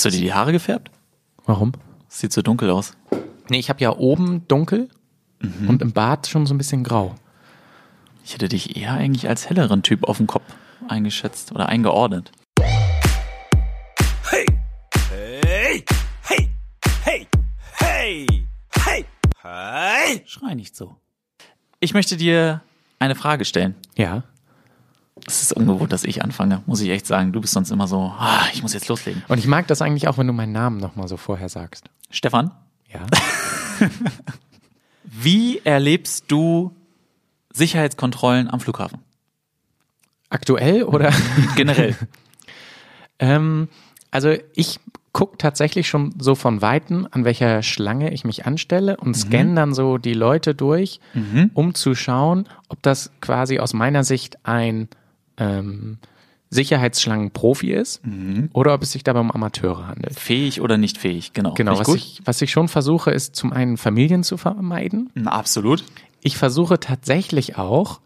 Hast du dir die Haare gefärbt? Warum? Sieht so dunkel aus. Nee, ich habe ja oben dunkel Mhm. und im Bart schon so ein bisschen grau. Ich hätte dich eher eigentlich als helleren Typ auf dem Kopf eingeschätzt oder eingeordnet. Hey! Hey! Hey! Hey! Hey! Hey! Hey! Schrei nicht so. Ich möchte dir eine Frage stellen. Ja. Es ist ungewohnt, dass ich anfange, muss ich echt sagen. Du bist sonst immer so, ah, ich muss jetzt loslegen. Und ich mag das eigentlich auch, wenn du meinen Namen nochmal so vorher sagst. Stefan, Ja. wie erlebst du Sicherheitskontrollen am Flughafen? Aktuell oder? Generell. ähm, also ich gucke tatsächlich schon so von Weitem, an welcher Schlange ich mich anstelle und scanne dann so die Leute durch, um zu schauen, ob das quasi aus meiner Sicht ein ähm, Sicherheitsschlangenprofi ist oder ob es sich dabei um Amateure handelt. Fähig oder nicht fähig, genau. Genau, was ich gut? ich, was ich schon versuche, ist zum einen Familien zu vermeiden. Na, absolut. Ich versuche tatsächlich auch,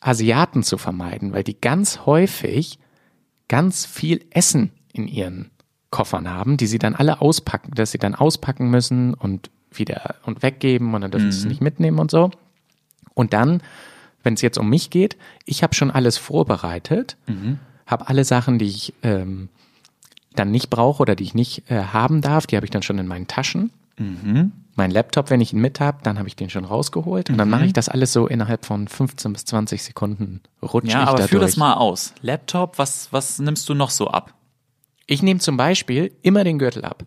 Asiaten zu vermeiden, weil die ganz häufig ganz viel Essen in ihren Koffern haben, die sie dann alle auspacken, dass sie dann auspacken müssen und wieder und weggeben und dann dürfen sie es nicht mitnehmen und so. Und dann, wenn es jetzt um mich geht, ich habe schon alles vorbereitet, habe alle Sachen, die ich ähm, dann nicht brauche oder die ich nicht äh, haben darf, die habe ich dann schon in meinen Taschen. Mein Laptop, wenn ich ihn mit habe, dann habe ich den schon rausgeholt und dann mache ich das alles so innerhalb von 15 bis 20 Sekunden rutsche Ja, ich aber da führ das mal aus. Laptop, was, was nimmst du noch so ab? Ich nehme zum Beispiel immer den Gürtel ab,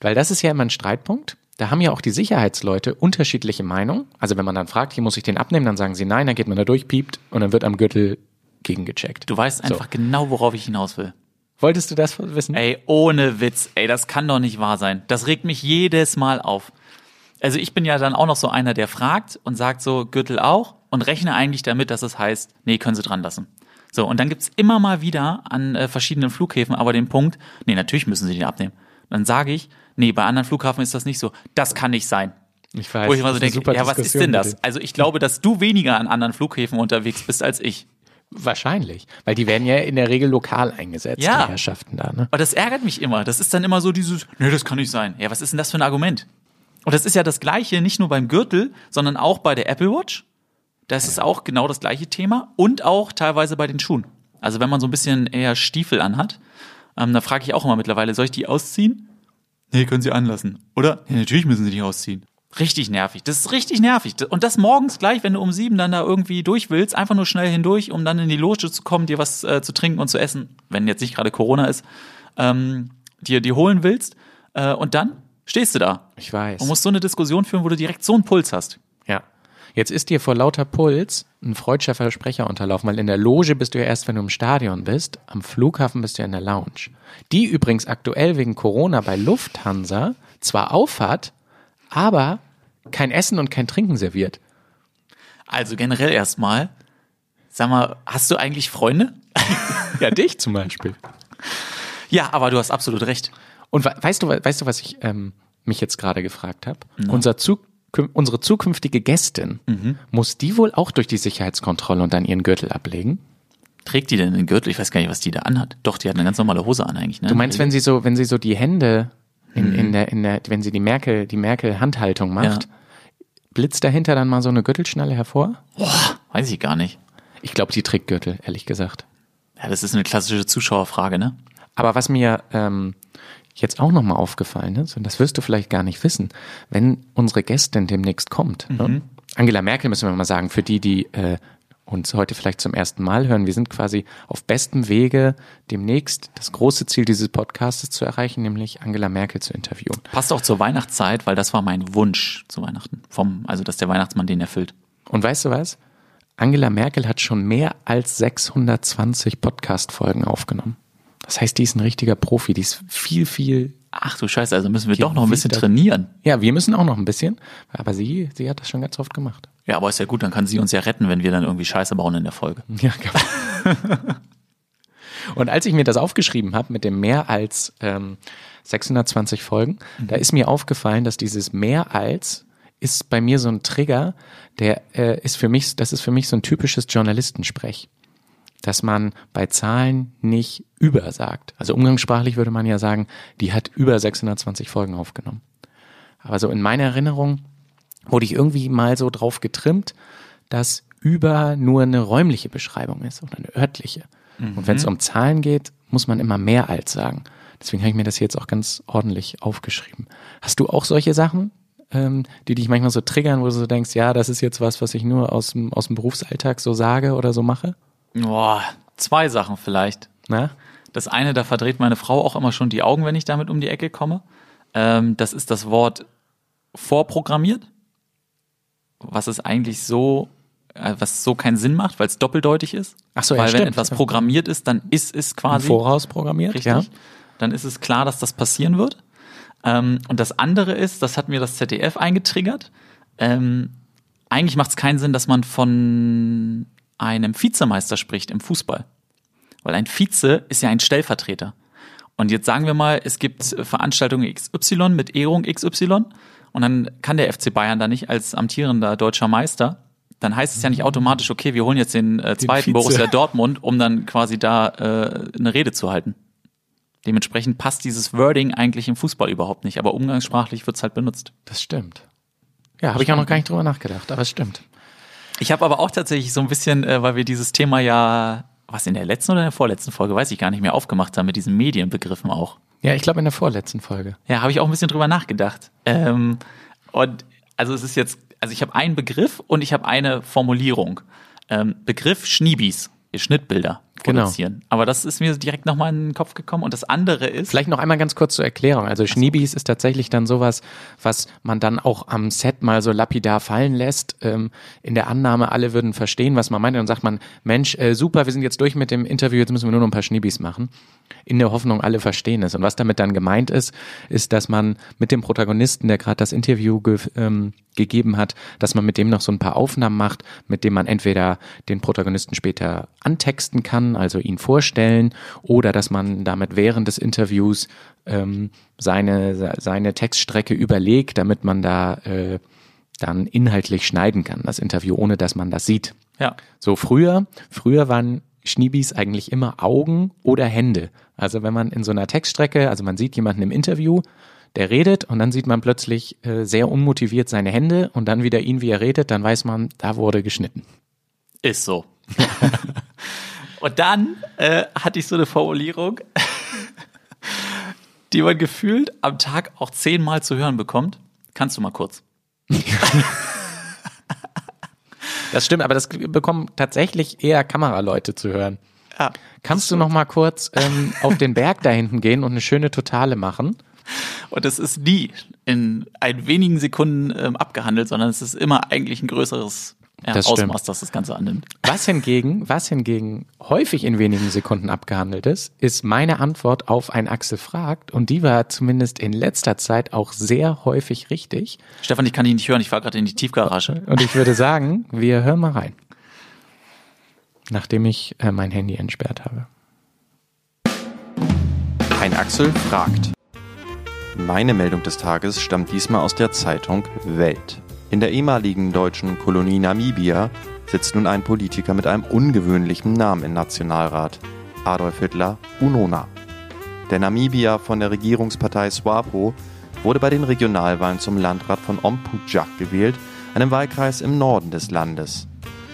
weil das ist ja immer ein Streitpunkt. Da haben ja auch die Sicherheitsleute unterschiedliche Meinungen. Also wenn man dann fragt, hier muss ich den abnehmen, dann sagen sie nein, dann geht man da durch, piept und dann wird am Gürtel gegengecheckt. Du weißt einfach genau, worauf ich hinaus will. Wolltest du das wissen? Ey, ohne Witz. Ey, das kann doch nicht wahr sein. Das regt mich jedes Mal auf. Also ich bin ja dann auch noch so einer, der fragt und sagt so, Gürtel auch und rechne eigentlich damit, dass es heißt, nee, können Sie dran lassen. So, und dann gibt's immer mal wieder an äh, verschiedenen Flughäfen aber den Punkt, nee, natürlich müssen Sie den abnehmen. Dann sage ich, nee, bei anderen Flughafen ist das nicht so. Das kann nicht sein. Ich weiß. Wo ich immer so denke, ja, was ist denn das? Also ich glaube, dass du weniger an anderen Flughäfen unterwegs bist als ich. Wahrscheinlich, weil die werden ja in der Regel lokal eingesetzt, Ja. die Herrschaften da. Ne? Aber das ärgert mich immer. Das ist dann immer so dieses, nee, das kann nicht sein. Ja, was ist denn das für ein Argument? Und das ist ja das Gleiche, nicht nur beim Gürtel, sondern auch bei der Apple Watch. Das ist auch genau das gleiche Thema und auch teilweise bei den Schuhen. Also wenn man so ein bisschen eher Stiefel anhat, ähm, da frage ich auch immer mittlerweile, soll ich die ausziehen? Nee, können Sie anlassen. Oder? Ja, natürlich müssen Sie die ausziehen. Richtig nervig. Das ist richtig nervig. Und das morgens gleich, wenn du um sieben dann da irgendwie durch willst, einfach nur schnell hindurch, um dann in die Loge zu kommen, dir was äh, zu trinken und zu essen, wenn jetzt nicht gerade Corona ist, ähm, dir die holen willst. Äh, und dann stehst du da Ich weiß. und musst so eine Diskussion führen, wo du direkt so einen Puls hast. Jetzt ist dir vor lauter Puls ein freudscher Versprecher unterlaufen, weil in der Loge bist du ja erst, wenn du im Stadion bist. Am Flughafen bist du ja in der Lounge. Die übrigens aktuell wegen Corona bei Lufthansa zwar aufhat, aber kein Essen und kein Trinken serviert. Also generell erstmal, sag mal, hast du eigentlich Freunde? Ja, dich zum Beispiel. Ja, aber du hast absolut recht. Und we- weißt du, weißt du, was ich ähm, mich jetzt gerade gefragt habe? Unser Zukün unsere zukünftige Gästin, muss die wohl auch durch die Sicherheitskontrolle und dann ihren Gürtel ablegen? Trägt die denn den Gürtel? Ich weiß gar nicht, was die da anhat. Doch, die hat eine ganz normale Hose an eigentlich. Ne? Du meinst, wenn sie so, wenn sie so die Hände in, in der, in der, wenn sie die Merkel, die Merkel-Handhaltung macht, Ja. blitzt dahinter dann mal so eine Gürtelschnalle hervor? Weiß ich gar nicht. Ich glaube, sie trägt Gürtel, ehrlich gesagt. Ja, das ist eine klassische Zuschauerfrage, ne? Aber was mir ähm, jetzt auch nochmal aufgefallen ist, und das wirst du vielleicht gar nicht wissen, wenn unsere Gästin demnächst kommt, ne? Angela Merkel müssen wir mal sagen, für die, die äh, uns heute vielleicht zum ersten Mal hören, wir sind quasi auf bestem Wege, demnächst das große Ziel dieses Podcasts zu erreichen, nämlich Angela Merkel zu interviewen. Passt auch zur Weihnachtszeit, weil das war mein Wunsch zu Weihnachten. Vom, also, dass der Weihnachtsmann den erfüllt. Und weißt du was? Angela Merkel hat schon mehr als 620 Podcast-Folgen aufgenommen. Das heißt, die ist ein richtiger Profi. Die ist viel, viel. Ach du Scheiße, also müssen wir doch noch ein bisschen trainieren. Ja, wir müssen auch noch ein bisschen. Aber sie, sie hat das schon ganz oft gemacht. Ja, aber ist ja gut, dann kann sie uns ja retten, wenn wir dann irgendwie Scheiße bauen in der Folge. Ja, genau. Und als ich mir das aufgeschrieben habe mit dem mehr als ähm, 620 Folgen, da ist mir aufgefallen, dass dieses mehr als ist bei mir so ein Trigger, der äh, ist für mich, das ist für mich so ein typisches Journalistensprech. Dass man bei Zahlen nicht über sagt. Also umgangssprachlich würde man ja sagen, die hat über 620 Folgen aufgenommen. Aber so in meiner Erinnerung wurde ich irgendwie mal so drauf getrimmt, dass über nur eine räumliche Beschreibung ist oder eine örtliche. Und wenn es um Zahlen geht, muss man immer mehr als sagen. Deswegen habe ich mir das jetzt auch ganz ordentlich aufgeschrieben. Hast du auch solche Sachen, ähm, die dich manchmal so triggern, wo du so denkst, ja, das ist jetzt was, was ich nur aus dem, aus dem Berufsalltag so sage oder so mache? Boah, zwei Sachen vielleicht. Na? Das eine, da verdreht meine Frau auch immer schon die Augen, wenn ich damit um die Ecke komme. Ähm, das ist das Wort vorprogrammiert, was es eigentlich so, äh, was so keinen Sinn macht, weil es doppeldeutig ist. Ach so, ja, weil wenn stimmt. etwas programmiert ist, dann ist es Im quasi Voraus programmiert? richtig. Ja. Dann ist es klar, dass das passieren wird. Ähm, und das andere ist, das hat mir das ZDF eingetriggert. Ähm, eigentlich macht es keinen Sinn, dass man von einem Vizemeister spricht im Fußball. Weil ein Vize ist ja ein Stellvertreter. Und jetzt sagen wir mal, es gibt Veranstaltungen XY mit Ehrung XY und dann kann der FC Bayern da nicht als amtierender deutscher Meister. Dann heißt es ja nicht automatisch, okay, wir holen jetzt den, äh, zweiten Vize. Borussia Dortmund, um dann quasi da äh, eine Rede zu halten. Dementsprechend passt dieses Wording eigentlich im Fußball überhaupt nicht, aber umgangssprachlich wird's halt benutzt. Das stimmt. Ja, habe ich auch noch gar nicht drüber nachgedacht, aber es stimmt. Ich habe aber auch tatsächlich so ein bisschen, äh, weil wir dieses Thema ja, was in der letzten oder in der vorletzten Folge, weiß ich gar nicht mehr, aufgemacht haben mit diesen Medienbegriffen auch. Ja, ich glaube in der vorletzten Folge. Ja, habe ich auch ein bisschen drüber nachgedacht. Ähm, und also es ist jetzt, also ich habe einen Begriff und ich habe eine Formulierung. Ähm, Begriff Schniebis, wir Genau. produzieren. Aber das ist mir direkt nochmal in den Kopf gekommen. Und das andere ist, Vielleicht noch einmal ganz kurz zur Erklärung. Also Schniebis ist tatsächlich dann sowas, was man dann auch am Set mal so lapidar fallen lässt. Ähm, in der Annahme, alle würden verstehen, was man meint. Und dann sagt man, Mensch, äh, super, wir sind jetzt durch mit dem Interview, jetzt müssen wir nur noch ein paar Schniebis machen. In der Hoffnung, alle verstehen es. Und was damit dann gemeint ist, ist, dass man mit dem Protagonisten, der gerade das Interview ge ähm, gegeben hat, dass man mit dem noch so ein paar Aufnahmen macht, mit dem man entweder den Protagonisten später antexten kann, also ihn vorstellen, oder dass man damit während des Interviews ähm, seine, seine Textstrecke überlegt, damit man da äh, dann inhaltlich schneiden kann, das Interview, ohne dass man das sieht. ja, So früher, früher waren Schniebis eigentlich immer Augen oder Hände. Also wenn man in so einer Textstrecke, also man sieht jemanden im Interview, der redet und dann sieht man plötzlich äh, sehr unmotiviert seine Hände und dann wieder ihn, wie er redet, dann weiß man, da wurde geschnitten. Ist so. Und dann äh, hatte ich so eine Formulierung, die man gefühlt am Tag auch zehnmal zu hören bekommt. Kannst du mal kurz? Das stimmt, aber das bekommen tatsächlich eher Kameraleute zu hören. Ja. Kannst du noch mal kurz ähm, auf den Berg da hinten gehen und eine schöne Totale machen? Und es ist nie in ein wenigen Sekunden ähm, abgehandelt, sondern es ist immer eigentlich ein größeres ja, Das stimmt. Ausmaß, das das Ganze annimmt. Was hingegen, was hingegen häufig in wenigen Sekunden abgehandelt ist, ist meine Antwort auf ein Axel fragt und die war zumindest in letzter Zeit auch sehr häufig richtig. Stefan, ich kann dich nicht hören, ich fahre gerade in die Tiefgarage. Und ich würde sagen, wir hören mal rein. Nachdem ich äh, mein Handy entsperrt habe. Ein Axel fragt. Meine Meldung des Tages stammt diesmal aus der Zeitung Welt. In der ehemaligen deutschen Kolonie Namibia sitzt nun ein Politiker mit einem ungewöhnlichen Namen im Nationalrat. Adolf Hitler Unona. Der Namibier von der Regierungspartei SWAPO wurde bei den Regionalwahlen zum Landrat von Ompujak gewählt, einem Wahlkreis im Norden des Landes.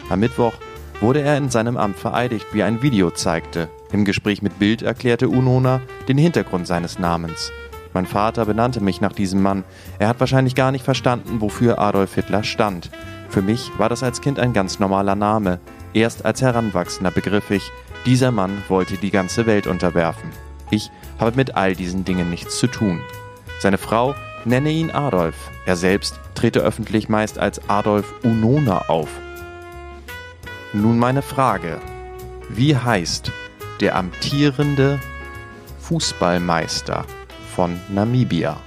Am Mittwoch wurde er in seinem Amt vereidigt, wie ein Video zeigte. Im Gespräch mit Bild erklärte Unona den Hintergrund seines Namens. Mein Vater benannte mich nach diesem Mann. Er hat wahrscheinlich gar nicht verstanden, wofür Adolf Hitler stand. Für mich war das als Kind ein ganz normaler Name. Erst als Heranwachsender begriff ich, dieser Mann wollte die ganze Welt unterwerfen. Ich habe mit all diesen Dingen nichts zu tun. Seine Frau nenne ihn Adolf. Er selbst trete öffentlich meist als Adolf Unona auf. Nun meine Frage. Wie heißt der amtierende Fußballmeister von Namibia?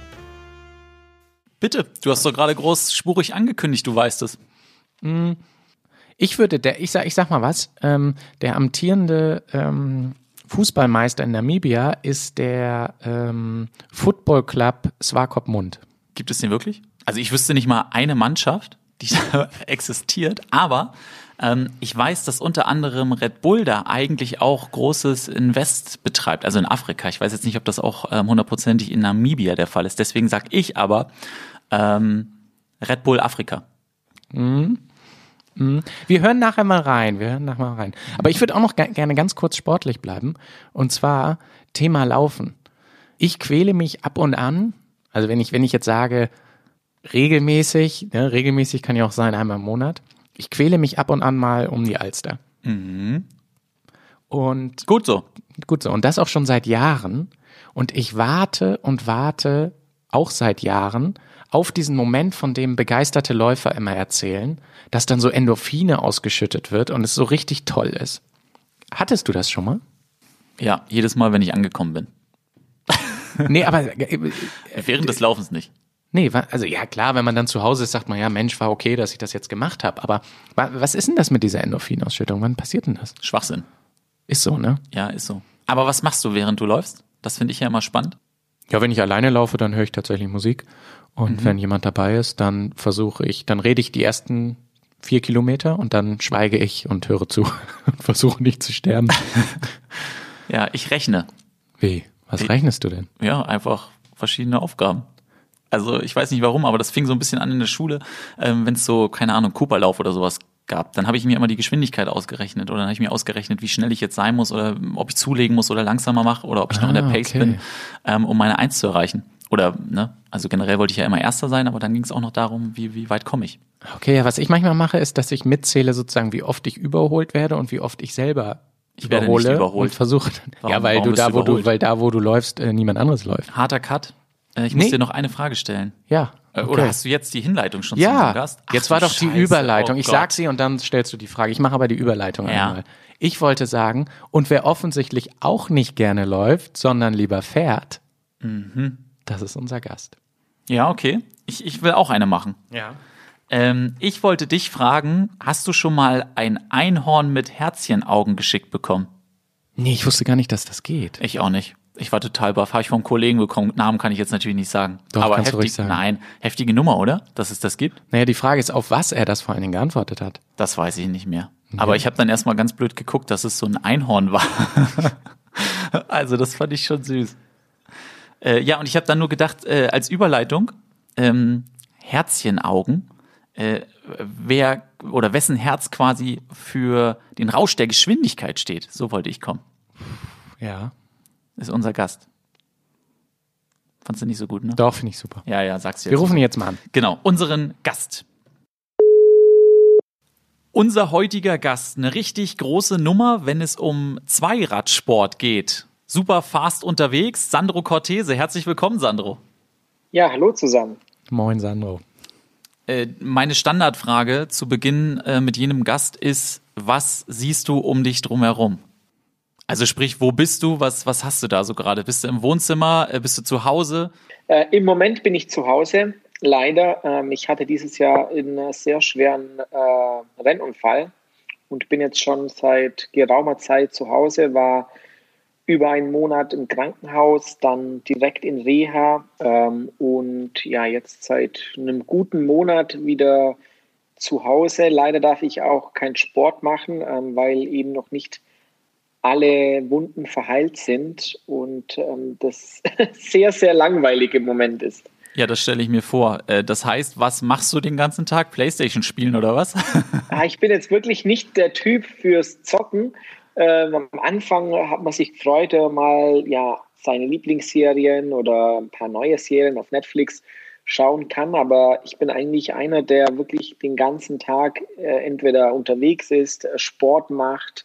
Bitte, du hast doch gerade großspurig angekündigt, du weißt es. Ich würde, der, ich sag, ich sag mal was, ähm, der amtierende ähm, Fußballmeister in Namibia ist der ähm, Football Club Swakopmund. Gibt es den wirklich? Also ich wüsste nicht mal eine Mannschaft, die da existiert. Aber ähm, ich weiß, dass unter anderem Red Bull da eigentlich auch großes Invest betreibt, also in Afrika. Ich weiß jetzt nicht, ob das auch ähm, hundertprozentig in Namibia der Fall ist. Deswegen sage ich aber ähm, Red Bull Afrika. Wir hören nachher mal rein. Wir hören nachher mal rein. Aber ich würde auch noch ge- gerne ganz kurz sportlich bleiben. Und zwar Thema Laufen. Ich quäle mich ab und an. Also wenn ich, wenn ich jetzt sage, regelmäßig, ne, regelmäßig kann ja auch sein, einmal im Monat. Ich quäle mich ab und an mal um die Alster. Und Gut so. Gut so. Und das auch schon seit Jahren. Und ich warte und warte auch seit Jahren auf diesen Moment, von dem begeisterte Läufer immer erzählen, dass dann so Endorphine ausgeschüttet wird und es so richtig toll ist. Hattest du das schon mal? Ja, jedes Mal, wenn ich angekommen bin. Nee, aber äh, Während des Laufens nicht. Nee, also ja klar, wenn man dann zu Hause ist, sagt man ja, Mensch, war okay, dass ich das jetzt gemacht habe. Aber wa- was ist denn das mit dieser Endorphinausschüttung? Wann passiert denn das? Schwachsinn. Ist so, ne? Ja, ist so. Aber was machst du, während du läufst? Das finde ich ja immer spannend. Ja, wenn ich alleine laufe, dann höre ich tatsächlich Musik. Und wenn jemand dabei ist, dann versuche ich, dann rede ich die ersten vier Kilometer und dann schweige ich und höre zu und versuche nicht zu sterben. Ja, ich rechne. Wie? Was rechnest du denn? Ja, einfach verschiedene Aufgaben. Also ich weiß nicht warum, aber das fing so ein bisschen an in der Schule, ähm, wenn es so, keine Ahnung, Cooperlauf oder sowas gab. Dann habe ich mir immer die Geschwindigkeit ausgerechnet oder dann habe ich mir ausgerechnet, wie schnell ich jetzt sein muss oder ob ich zulegen muss oder langsamer mache oder ob ich noch in der Ah, Pace okay. bin, ähm, um meine Eins zu erreichen. Oder, ne, also generell wollte ich ja immer Erster sein, aber dann ging es auch noch darum, wie, wie weit komme ich. Okay, ja, was ich manchmal mache, ist, dass ich mitzähle sozusagen, wie oft ich überholt werde und wie oft ich selber Ich werde überhole nicht überholt. und versuche ja, weil du da, wo du, weil da, wo du läufst, äh, niemand anderes läuft. Harter Cut. Äh, ich muss Nee. dir noch eine Frage stellen. Ja. Äh, okay. Oder hast du jetzt die Hinleitung schon Ja, Gast? Ach jetzt war doch die Scheiße. Überleitung. Oh ich sag sie und dann stellst du die Frage. Ich mache aber die Überleitung Ja. einmal. Ich wollte sagen, und wer offensichtlich auch nicht gerne läuft, sondern lieber fährt, Mhm. das ist unser Gast. Ja, okay. Ich, ich will auch eine machen. Ja. Ähm, ich wollte dich fragen, hast du schon mal ein Einhorn mit Herzchenaugen geschickt bekommen? Nee, ich wusste gar nicht, dass das geht. Ich auch nicht. Ich war total baff. Habe ich vom Kollegen bekommen. Namen kann ich jetzt natürlich nicht sagen. Doch, Aber kannst du heftig, ruhig sagen. nein, heftige Nummer, oder? Dass es das gibt? Naja, die Frage ist, auf was er das vor allen Dingen geantwortet hat. Das weiß ich nicht mehr. Aber ich habe dann erstmal ganz blöd geguckt, dass es so ein Einhorn war. also das fand ich schon süß. Äh, ja, und ich habe dann nur gedacht, äh, als Überleitung, ähm, Herzchenaugen, äh, wer oder wessen Herz quasi für den Rausch der Geschwindigkeit steht. So wollte ich kommen. Ja. Ist unser Gast. Fandst du nicht so gut, ne? Doch, finde ich super. Ja, ja, sag's jetzt. Wir rufen ihn jetzt mal an. Genau, unseren Gast. Unser heutiger Gast, eine richtig große Nummer, wenn es um Zweiradsport geht. Super fast unterwegs, Sandro Cortese. Herzlich willkommen, Sandro. Ja, hallo zusammen. Moin, Sandro. Äh, meine Standardfrage zu Beginn äh, mit jenem Gast ist, was siehst du um dich drumherum? Also sprich, wo bist du? Was, was hast du da so gerade? Bist du im Wohnzimmer? Äh, bist du zu Hause? Äh, Im Moment bin ich zu Hause. Leider, ähm, ich hatte dieses Jahr einen sehr schweren äh, Rennunfall und bin jetzt schon seit geraumer Zeit zu Hause, war über einen Monat im Krankenhaus, dann direkt in Reha ähm, und ja, jetzt seit einem guten Monat wieder zu Hause. Leider darf ich auch keinen Sport machen, ähm, weil eben noch nicht alle Wunden verheilt sind und ähm, das sehr, sehr langweilig im Moment ist. Ja, das stelle ich mir vor. Äh, das heißt, was machst du den ganzen Tag? Playstation spielen oder was? Ah, ich bin jetzt wirklich nicht der Typ fürs Zocken. Ähm, am Anfang hat man sich gefreut, äh, mal ja, seine Lieblingsserien oder ein paar neue Serien auf Netflix schauen kann, aber ich bin eigentlich einer, der wirklich den ganzen Tag äh, entweder unterwegs ist, äh, Sport macht,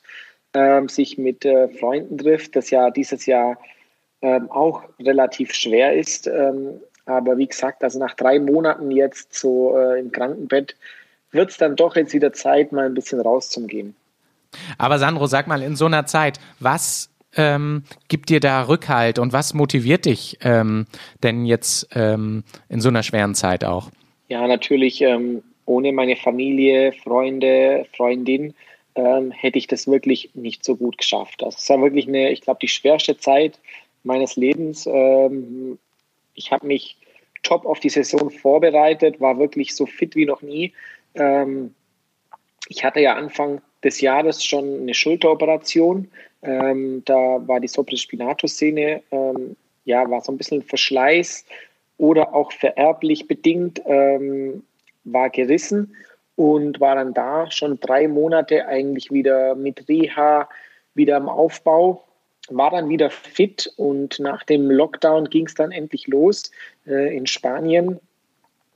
ähm, sich mit äh, Freunden trifft, das ja dieses Jahr ähm, auch relativ schwer ist. Ähm, aber wie gesagt, also nach drei Monaten jetzt so äh, im Krankenbett wird es dann doch jetzt wieder Zeit, mal ein bisschen rauszugehen. Aber Sandro, sag mal, in so einer Zeit, was ähm, gibt dir da Rückhalt und was motiviert dich ähm, denn jetzt ähm, in so einer schweren Zeit auch? Ja, natürlich ähm, ohne meine Familie, Freunde, Freundin ähm, hätte ich das wirklich nicht so gut geschafft. Also es war wirklich eine, ich glaube, die schwerste Zeit meines Lebens. Ähm, ich habe mich top auf die Saison vorbereitet, war wirklich so fit wie noch nie. Ähm, ich hatte ja Anfang des Jahres schon eine Schulteroperation. Ähm, da war die Sopraspinatus-Szene, ähm, ja, war so ein bisschen Verschleiß oder auch vererblich bedingt, ähm, war gerissen und war dann da schon drei Monate eigentlich wieder mit Reha, wieder im Aufbau, war dann wieder fit und nach dem Lockdown ging es dann endlich los äh, in Spanien.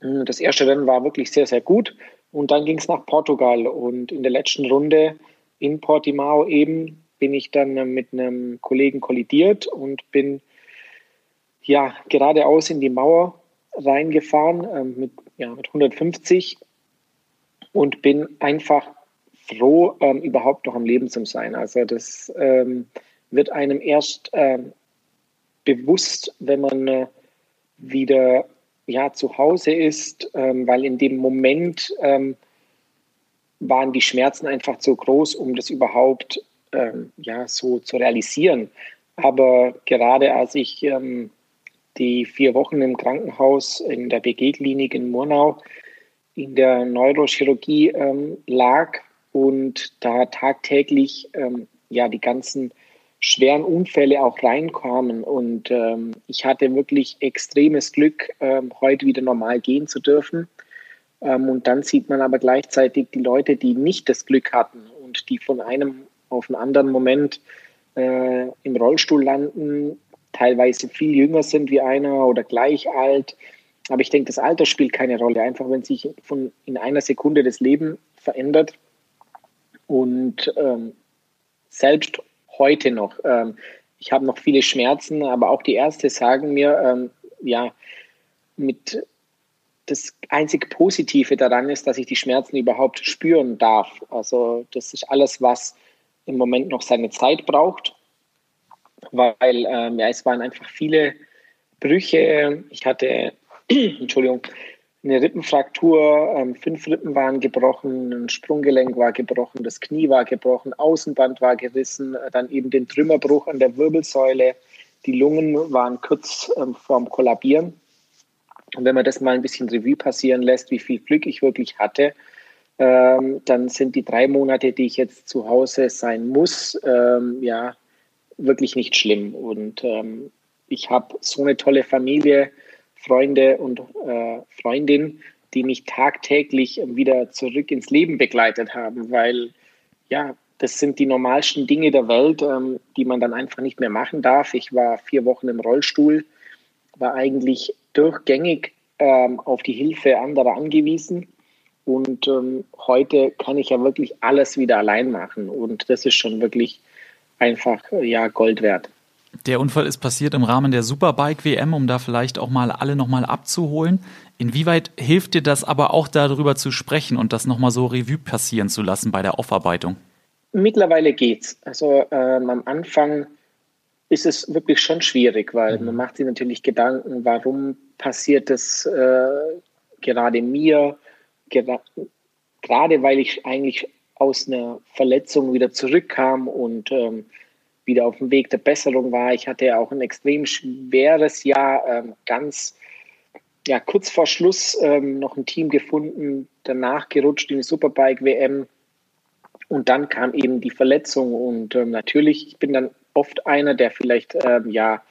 Das erste Rennen war wirklich sehr, sehr gut und dann ging es nach Portugal und in der letzten Runde in Portimao eben bin ich dann mit einem Kollegen kollidiert und bin ja geradeaus in die Mauer reingefahren äh, mit, ja, mit 150 und bin einfach froh, ähm, überhaupt noch am Leben zu sein. Also das ähm, wird einem erst ähm, bewusst, wenn man äh, wieder ja, zu Hause ist, ähm, weil in dem Moment ähm, waren die Schmerzen einfach zu groß, um das überhaupt ähm, ja, so zu realisieren. Aber gerade als ich die vier Wochen im Krankenhaus in der BG-Klinik in Murnau in der Neurochirurgie ähm, lag und da tagtäglich ähm, ja die ganzen schweren Unfälle auch reinkamen. Und ähm, ich hatte wirklich extremes Glück, ähm, heute wieder normal gehen zu dürfen. Ähm, und dann sieht man aber gleichzeitig die Leute, die nicht das Glück hatten und die von einem auf einen anderen Moment äh, im Rollstuhl landen, teilweise viel jünger sind wie einer oder gleich alt. Aber ich denke, das Alter spielt keine Rolle. Einfach, wenn sich von in einer Sekunde das Leben verändert. Und ähm, selbst heute noch. Ähm, ich habe noch viele Schmerzen, aber auch die Ärzte sagen mir, ähm, ja, mit das einzig Positive daran ist, dass ich die Schmerzen überhaupt spüren darf. Also das ist alles, was im Moment noch seine Zeit braucht, weil ähm, ja, es waren einfach viele Brüche. Ich hatte, Entschuldigung, eine Rippenfraktur, ähm, fünf Rippen waren gebrochen, ein Sprunggelenk war gebrochen, das Knie war gebrochen, Außenband war gerissen, äh, dann eben den Trümmerbruch an der Wirbelsäule, die Lungen waren kurz ähm, vorm Kollabieren. Und wenn man das mal ein bisschen Revue passieren lässt, wie viel Glück ich wirklich hatte, ähm, dann sind die drei Monate, die ich jetzt zu Hause sein muss, ähm, ja, wirklich nicht schlimm. Und ähm, ich habe so eine tolle Familie, Freunde und äh, Freundin, die mich tagtäglich wieder zurück ins Leben begleitet haben, weil ja, das sind die normalsten Dinge der Welt, ähm, die man dann einfach nicht mehr machen darf. Ich war vier Wochen im Rollstuhl, war eigentlich durchgängig ähm, auf die Hilfe anderer angewiesen. Und ähm, heute kann ich ja wirklich alles wieder allein machen. Und das ist schon wirklich einfach ja Gold wert. Der Unfall ist passiert im Rahmen der Superbike WM, um da vielleicht auch mal alle nochmal abzuholen. Inwieweit hilft dir das aber auch darüber zu sprechen und das nochmal so Revue passieren zu lassen bei der Aufarbeitung? Mittlerweile geht's. Also ähm, am Anfang ist es wirklich schon schwierig, weil mhm. man macht sich natürlich Gedanken, warum passiert das äh, gerade mir, Ger gerade weil ich eigentlich aus einer Verletzung wieder zurückkam und ähm, wieder auf dem Weg der Besserung war. Ich hatte ja auch ein extrem schweres Jahr, ähm, ganz ja, kurz vor Schluss ähm, noch ein Team gefunden, danach gerutscht in die Superbike WM und dann kam eben die Verletzung und ähm, natürlich, ich bin dann oft einer, der vielleicht ähm, ja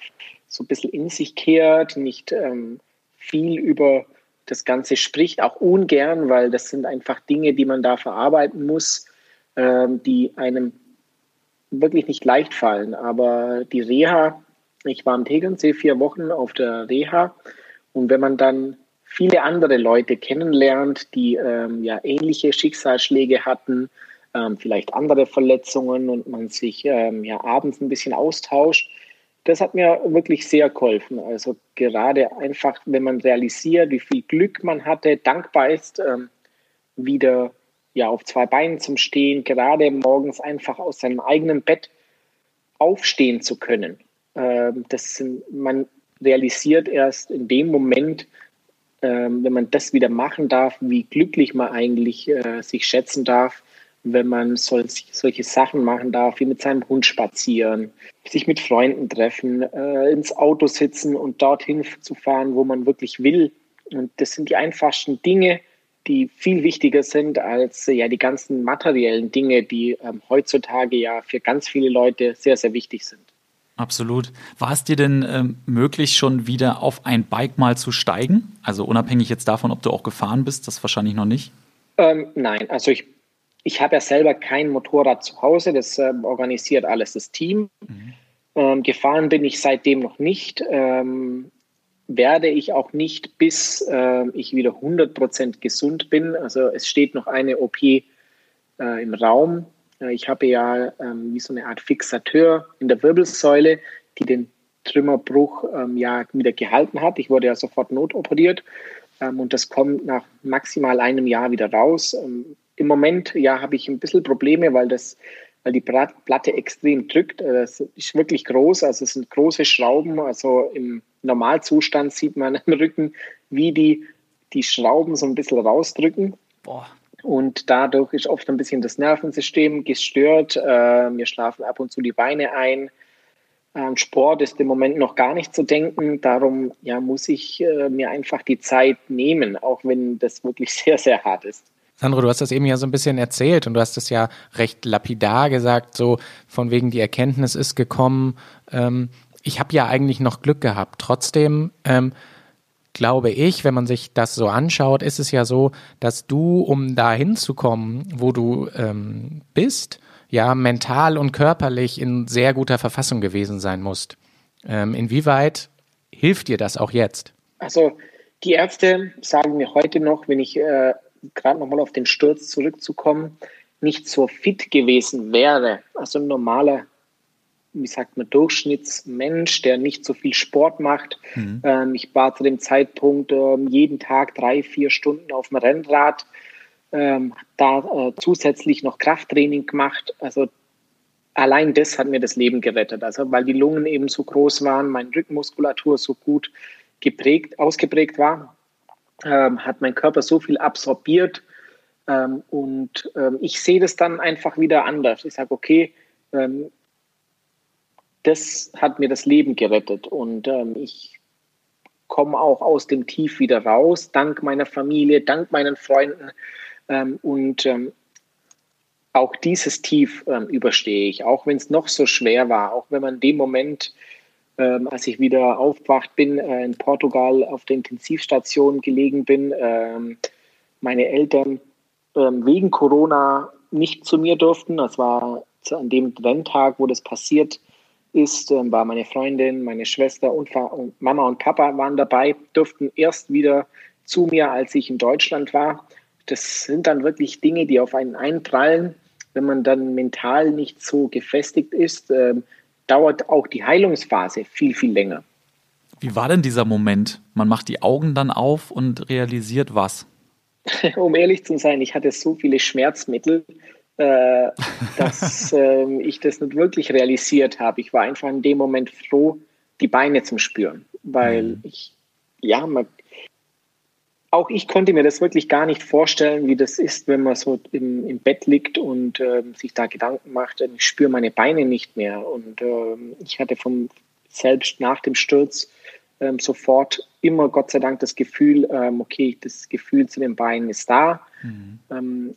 so ein bisschen in sich kehrt, nicht ähm, viel über das Ganze spricht, auch ungern, weil das sind einfach Dinge, die man da verarbeiten muss, ähm, die einem wirklich nicht leicht fallen. Aber die Reha, ich war am Tegernsee vier Wochen auf der Reha und wenn man dann viele andere Leute kennenlernt, die ähm, ja ähnliche Schicksalsschläge hatten, ähm, vielleicht andere Verletzungen und man sich ähm, ja abends ein bisschen austauscht, das hat mir wirklich sehr geholfen. Also gerade einfach, wenn man realisiert, wie viel Glück man hatte, dankbar ist, ähm, wieder ja, auf zwei Beinen zum Stehen, gerade morgens einfach aus seinem eigenen Bett aufstehen zu können. Ähm, das sind, man realisiert erst in dem Moment, ähm, wenn man das wieder machen darf, wie glücklich man eigentlich äh, sich schätzen darf, wenn man solch, solche Sachen machen darf, wie mit seinem Hund spazieren, sich mit Freunden treffen, äh, ins Auto sitzen und dorthin zu fahren, wo man wirklich will. Und das sind die einfachsten Dinge, die viel wichtiger sind als äh, ja die ganzen materiellen Dinge, die ähm, heutzutage ja für ganz viele Leute sehr, sehr wichtig sind. Absolut. War es dir denn ähm, möglich, schon wieder auf ein Bike mal zu steigen? Also unabhängig jetzt davon, ob du auch gefahren bist, das wahrscheinlich noch nicht? Ähm, nein, also ich, ich habe ja selber kein Motorrad zu Hause, das ähm, organisiert alles das Team. Mhm. Ähm, gefahren bin ich seitdem noch nicht. Ähm, werde ich auch nicht, bis äh, ich wieder 100% gesund bin. Also es steht noch eine OP äh, im Raum. Äh, ich habe ja ähm, wie so eine Art Fixateur in der Wirbelsäule, die den Trümmerbruch ähm, ja wieder gehalten hat. Ich wurde ja sofort notoperiert ähm, und das kommt nach maximal einem Jahr wieder raus. Ähm, Im Moment ja habe ich ein bisschen Probleme, weil das weil die Platte extrem drückt. Äh, das ist wirklich groß, also es sind große Schrauben. Also im Normalzustand sieht man im Rücken, wie die, die Schrauben so ein bisschen rausdrücken. Boah. Und dadurch ist oft ein bisschen das Nervensystem gestört. Äh, wir schlafen ab und zu die Beine ein. An Sport ist im Moment noch gar nicht zu denken. Darum ja, muss ich äh, mir einfach die Zeit nehmen, auch wenn das wirklich sehr, sehr hart ist. Sandro, du hast das eben ja so ein bisschen erzählt und du hast es ja recht lapidar gesagt, so von wegen die Erkenntnis ist gekommen. Ähm, ich habe ja eigentlich noch Glück gehabt. Trotzdem ähm, glaube ich, wenn man sich das so anschaut, ist es ja so, dass du, um da hinzukommen, wo du ähm, bist, ja mental und körperlich in sehr guter Verfassung gewesen sein musst. Ähm, inwieweit hilft dir das auch jetzt? Also die Ärzte sagen mir heute noch, wenn ich äh, gerade nochmal auf den Sturz zurückzukommen, nicht so fit gewesen wäre, also ein normaler, wie sagt man, Durchschnittsmensch, der nicht so viel Sport macht. Mhm. Ähm, ich war zu dem Zeitpunkt ähm, jeden Tag drei, vier Stunden auf dem Rennrad, ähm, da äh, zusätzlich noch Krafttraining gemacht. Also allein das hat mir das Leben gerettet. Also weil die Lungen eben so groß waren, meine Rückenmuskulatur so gut geprägt, ausgeprägt war ähm, hat mein Körper so viel absorbiert. Ähm, und ähm, ich sehe das dann einfach wieder anders. Ich sage, okay, ähm, das hat mir das Leben gerettet. Und ähm, ich komme auch aus dem Tief wieder raus, dank meiner Familie, dank meinen Freunden. Ähm, und auch dieses Tief überstehe ich, auch wenn es noch so schwer war, auch wenn man in dem Moment ähm, als ich wieder aufgewacht bin, äh, in Portugal auf der Intensivstation gelegen bin, ähm, meine Eltern ähm, wegen Corona nicht zu mir durften. Das war an dem Renntag, wo das passiert ist, ähm, war meine Freundin, meine Schwester und, und Mama und Papa waren dabei, durften erst wieder zu mir, als ich in Deutschland war. Das sind dann wirklich Dinge, die auf einen einprallen, wenn man dann mental nicht so gefestigt ist. Ähm, dauert auch die Heilungsphase viel, viel länger. Wie war denn dieser Moment? Man macht die Augen dann auf und realisiert was? um ehrlich zu sein, ich hatte so viele Schmerzmittel, äh, dass äh, ich das nicht wirklich realisiert habe. Ich war einfach in dem Moment froh, die Beine zu spüren, weil mhm. ich, ja, man, auch ich konnte mir das wirklich gar nicht vorstellen, wie das ist, wenn man so im, im Bett liegt und äh, sich da Gedanken macht. Ich spüre meine Beine nicht mehr. Und äh, ich hatte vom selbst nach dem Sturz äh, sofort immer Gott sei Dank das Gefühl, ähm, okay, das Gefühl zu den Beinen ist da. Mhm. Ähm,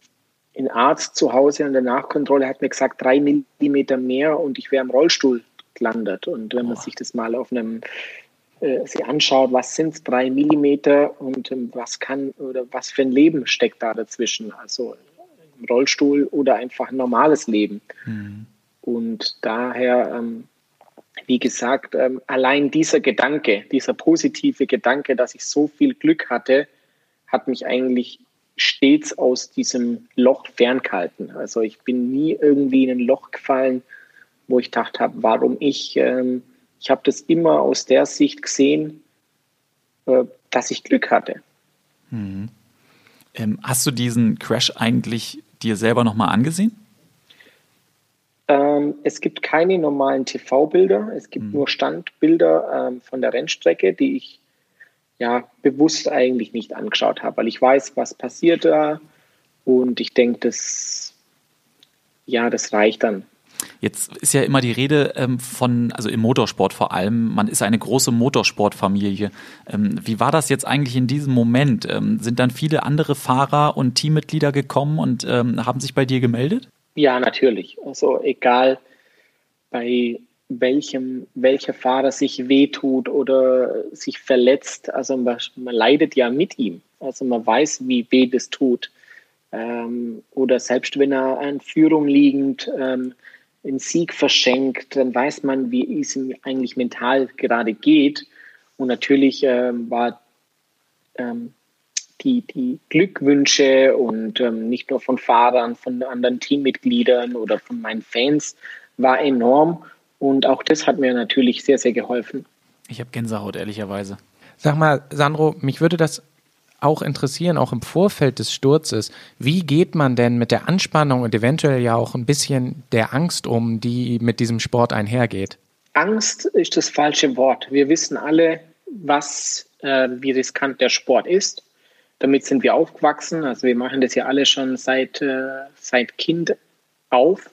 ein Arzt zu Hause an der Nachkontrolle hat mir gesagt, drei Millimeter mehr und ich wäre im Rollstuhl gelandet. Und wenn man sich das mal auf einem äh, sich anschaut, was sind drei Millimeter und ähm, was kann oder was für ein Leben steckt da dazwischen. Also im Rollstuhl oder einfach ein normales Leben. Mhm. Und daher, ähm, wie gesagt, ähm, allein dieser Gedanke, dieser positive Gedanke, dass ich so viel Glück hatte, hat mich eigentlich stets aus diesem Loch ferngehalten. Also ich bin nie irgendwie in ein Loch gefallen, wo ich gedacht habe, warum ich, ähm, ich habe das immer aus der Sicht gesehen, äh, dass ich Glück hatte. Mhm. Ähm, hast du diesen Crash eigentlich dir selber nochmal angesehen? Ähm, es gibt keine normalen TV-Bilder, es gibt mhm. nur Standbilder ähm, von der Rennstrecke, die ich ja bewusst eigentlich nicht angeschaut habe, weil ich weiß, was passiert da und ich denke, das ja, das reicht dann. Jetzt ist ja immer die Rede ähm, von, also im Motorsport vor allem, man ist eine große Motorsportfamilie. Ähm, wie war das jetzt eigentlich in diesem Moment? Ähm, sind dann viele andere Fahrer und Teammitglieder gekommen und ähm, haben sich bei dir gemeldet? Ja, natürlich. Also egal bei welchem, welcher Fahrer sich wehtut oder sich verletzt, also man, man leidet ja mit ihm. Also man weiß, wie weh das tut. Ähm, oder selbst wenn er an Führung liegend ähm, einen Sieg verschenkt, dann weiß man, wie es ihm eigentlich mental gerade geht. Und natürlich ähm, war ähm, die, die Glückwünsche und ähm, nicht nur von Fahrern, von anderen Teammitgliedern oder von meinen Fans war enorm. Und auch das hat mir natürlich sehr, sehr geholfen. Ich habe Gänsehaut, ehrlicherweise. Sag mal, Sandro, mich würde das auch interessieren, auch im Vorfeld des Sturzes. Wie geht man denn mit der Anspannung und eventuell ja auch ein bisschen der Angst um, die mit diesem Sport einhergeht? Angst ist das falsche Wort. Wir wissen alle, was, äh, wie riskant der Sport ist. Damit sind wir aufgewachsen. Also wir machen das ja alle schon seit, äh, seit Kind auf.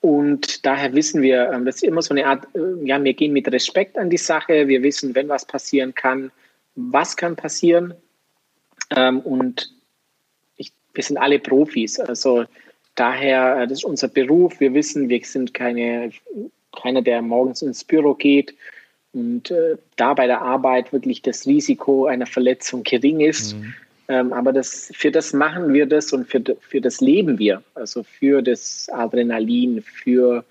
Und daher wissen wir, äh, das ist immer so eine Art, äh, ja, wir gehen mit Respekt an die Sache. Wir wissen, wenn was passieren kann, was kann passieren. Ähm, und ich, wir sind alle Profis. Also daher, äh, das ist unser Beruf. Wir wissen, wir sind keine, keiner, der morgens ins Büro geht und äh, da bei der Arbeit wirklich das Risiko einer Verletzung gering ist. Mhm. Ähm, aber das, für das machen wir das und für, für das leben wir. Also für das Adrenalin, für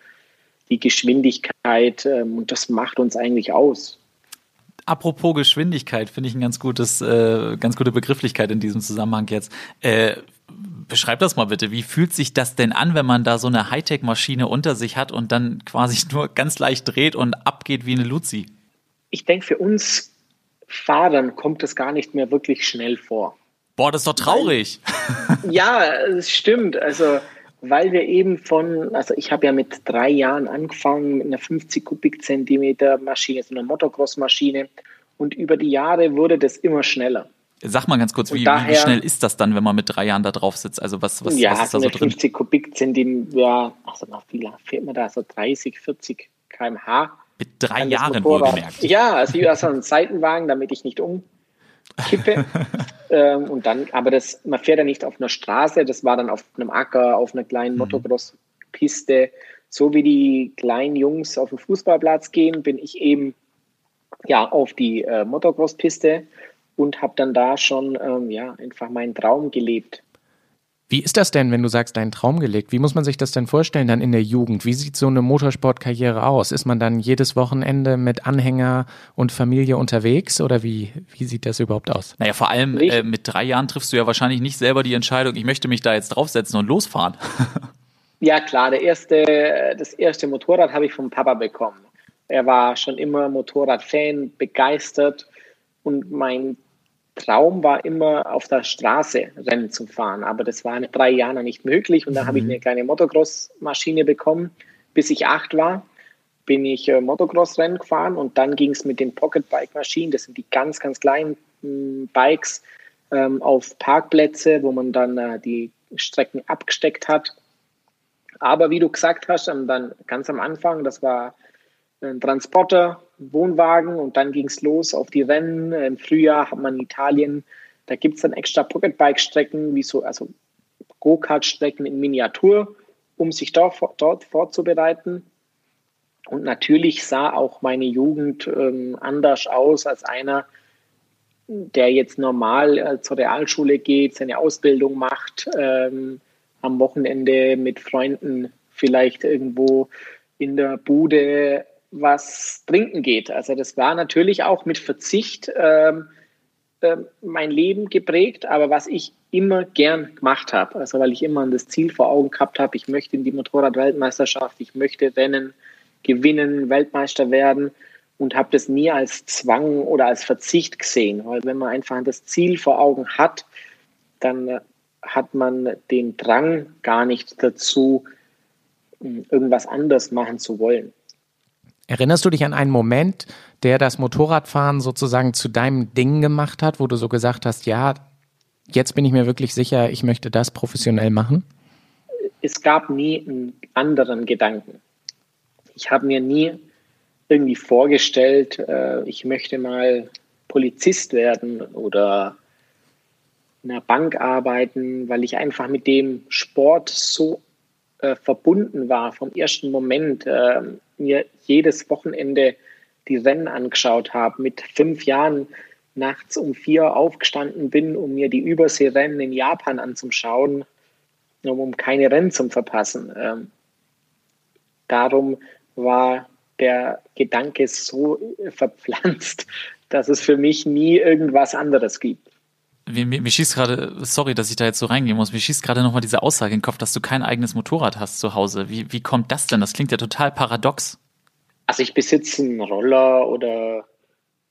die Geschwindigkeit. Ähm, und das macht uns eigentlich aus. Apropos Geschwindigkeit, finde ich ein ganz gutes, äh, ganz gute Begrifflichkeit in diesem Zusammenhang jetzt. Äh, beschreib das mal bitte. Wie fühlt sich das denn an, wenn man da so eine Hightech-Maschine unter sich hat und dann quasi nur ganz leicht dreht und abgeht wie eine Luzi? Ich denke, für uns Fahrern kommt das gar nicht mehr wirklich schnell vor. Boah, das ist doch traurig. Weil, ja, es stimmt. Also weil wir eben von, also ich habe ja mit drei Jahren angefangen mit einer 50 Kubikzentimeter Maschine, so einer Motocross-Maschine und über die Jahre wurde das immer schneller. Sag mal ganz kurz, wie, daher, wie, schnell ist das dann, wenn man mit drei Jahren da drauf sitzt? Also was, was, ja, was ist da so drin? 50 Kubikzentimeter, ja, also nach wie lange fährt man da? So 30, 40 kmh. Mit drei Jahren wohlgemerkt. Ja, also wie so ein Seitenwagen, damit ich nicht um Kippe. ähm, und dann, aber das, man fährt ja nicht auf einer Straße, das war dann auf einem Acker, auf einer kleinen mhm. Motocross-Piste. So wie die kleinen Jungs auf den Fußballplatz gehen, bin ich eben ja auf die äh, Motocross-Piste und habe dann da schon ähm, ja einfach meinen Traum gelebt. Wie ist das denn, wenn du sagst, dein Traum gelegt? Wie muss man sich das denn vorstellen dann in der Jugend? Wie sieht so eine Motorsportkarriere aus? Ist man dann jedes Wochenende mit Anhänger und Familie unterwegs oder wie, wie sieht das überhaupt aus? Naja, vor allem äh, mit drei Jahren triffst du ja wahrscheinlich nicht selber die Entscheidung, ich möchte mich da jetzt draufsetzen und losfahren. ja, klar, der erste, das erste Motorrad habe ich vom Papa bekommen. Er war schon immer Motorradfan, begeistert und mein Traum war immer, auf der Straße Rennen zu fahren. Aber das war mit drei Jahren nicht möglich. Und dann mhm. habe ich mhm. eine kleine Motocross-Maschine bekommen. Bis ich acht war, bin ich äh, Motocross-Rennen gefahren. Und dann ging es mit den Pocket-Bike-Maschinen. Das sind die ganz, ganz kleinen mh, hm, Bikes ähm, auf Parkplätze, wo man dann äh, die Strecken abgesteckt hat. Aber wie du gesagt hast, dann ganz am Anfang, das war ein Transporter, Wohnwagen und dann ging es los auf die Rennen. Im Frühjahr hat man in Italien, da gibt es dann extra Pocketbike-Strecken, wie so, also Go-Kart-Strecken in Miniatur, um sich dort, dort vorzubereiten. Und natürlich sah auch meine Jugend ähm, anders aus als einer, der jetzt normal äh, zur Realschule geht, seine Ausbildung macht, ähm, am Wochenende mit Freunden vielleicht irgendwo in der Bude was trinken geht. Also das war natürlich auch mit Verzicht ähm, äh, mein Leben geprägt, aber was ich immer gern gemacht habe, also weil ich immer das Ziel vor Augen gehabt habe, ich möchte in die Motorrad-Weltmeisterschaft, ich möchte Rennen gewinnen, Weltmeister werden und habe das nie als Zwang oder als Verzicht gesehen, weil wenn man einfach das Ziel vor Augen hat, dann äh, hat man den Drang gar nicht dazu, irgendwas anders machen zu wollen. Erinnerst du dich an einen Moment, der das Motorradfahren sozusagen zu deinem Ding gemacht hat, wo du so gesagt hast, ja, jetzt bin ich mir wirklich sicher, ich möchte das professionell machen? es gab nie einen anderen Gedanken. Ich habe mir nie irgendwie vorgestellt, äh, ich möchte mal Polizist werden oder in einer Bank arbeiten, weil ich einfach mit dem Sport so äh, verbunden war vom ersten Moment, äh, mir jedes Wochenende die Rennen angeschaut habe, mit fünf Jahren nachts um vier aufgestanden bin, um mir die Überseerennen in Japan anzuschauen, um keine Rennen zu verpassen. Ähm, darum war der Gedanke so verpflanzt, dass es für mich nie irgendwas anderes gibt. Mir, mir, schießt gerade, sorry, dass ich da jetzt so reingehen muss, mir schießt gerade nochmal diese Aussage in den Kopf, dass du kein eigenes Motorrad hast zu Hause. Wie, wie kommt das denn? Das klingt ja total paradox. Also ich besitze einen Roller oder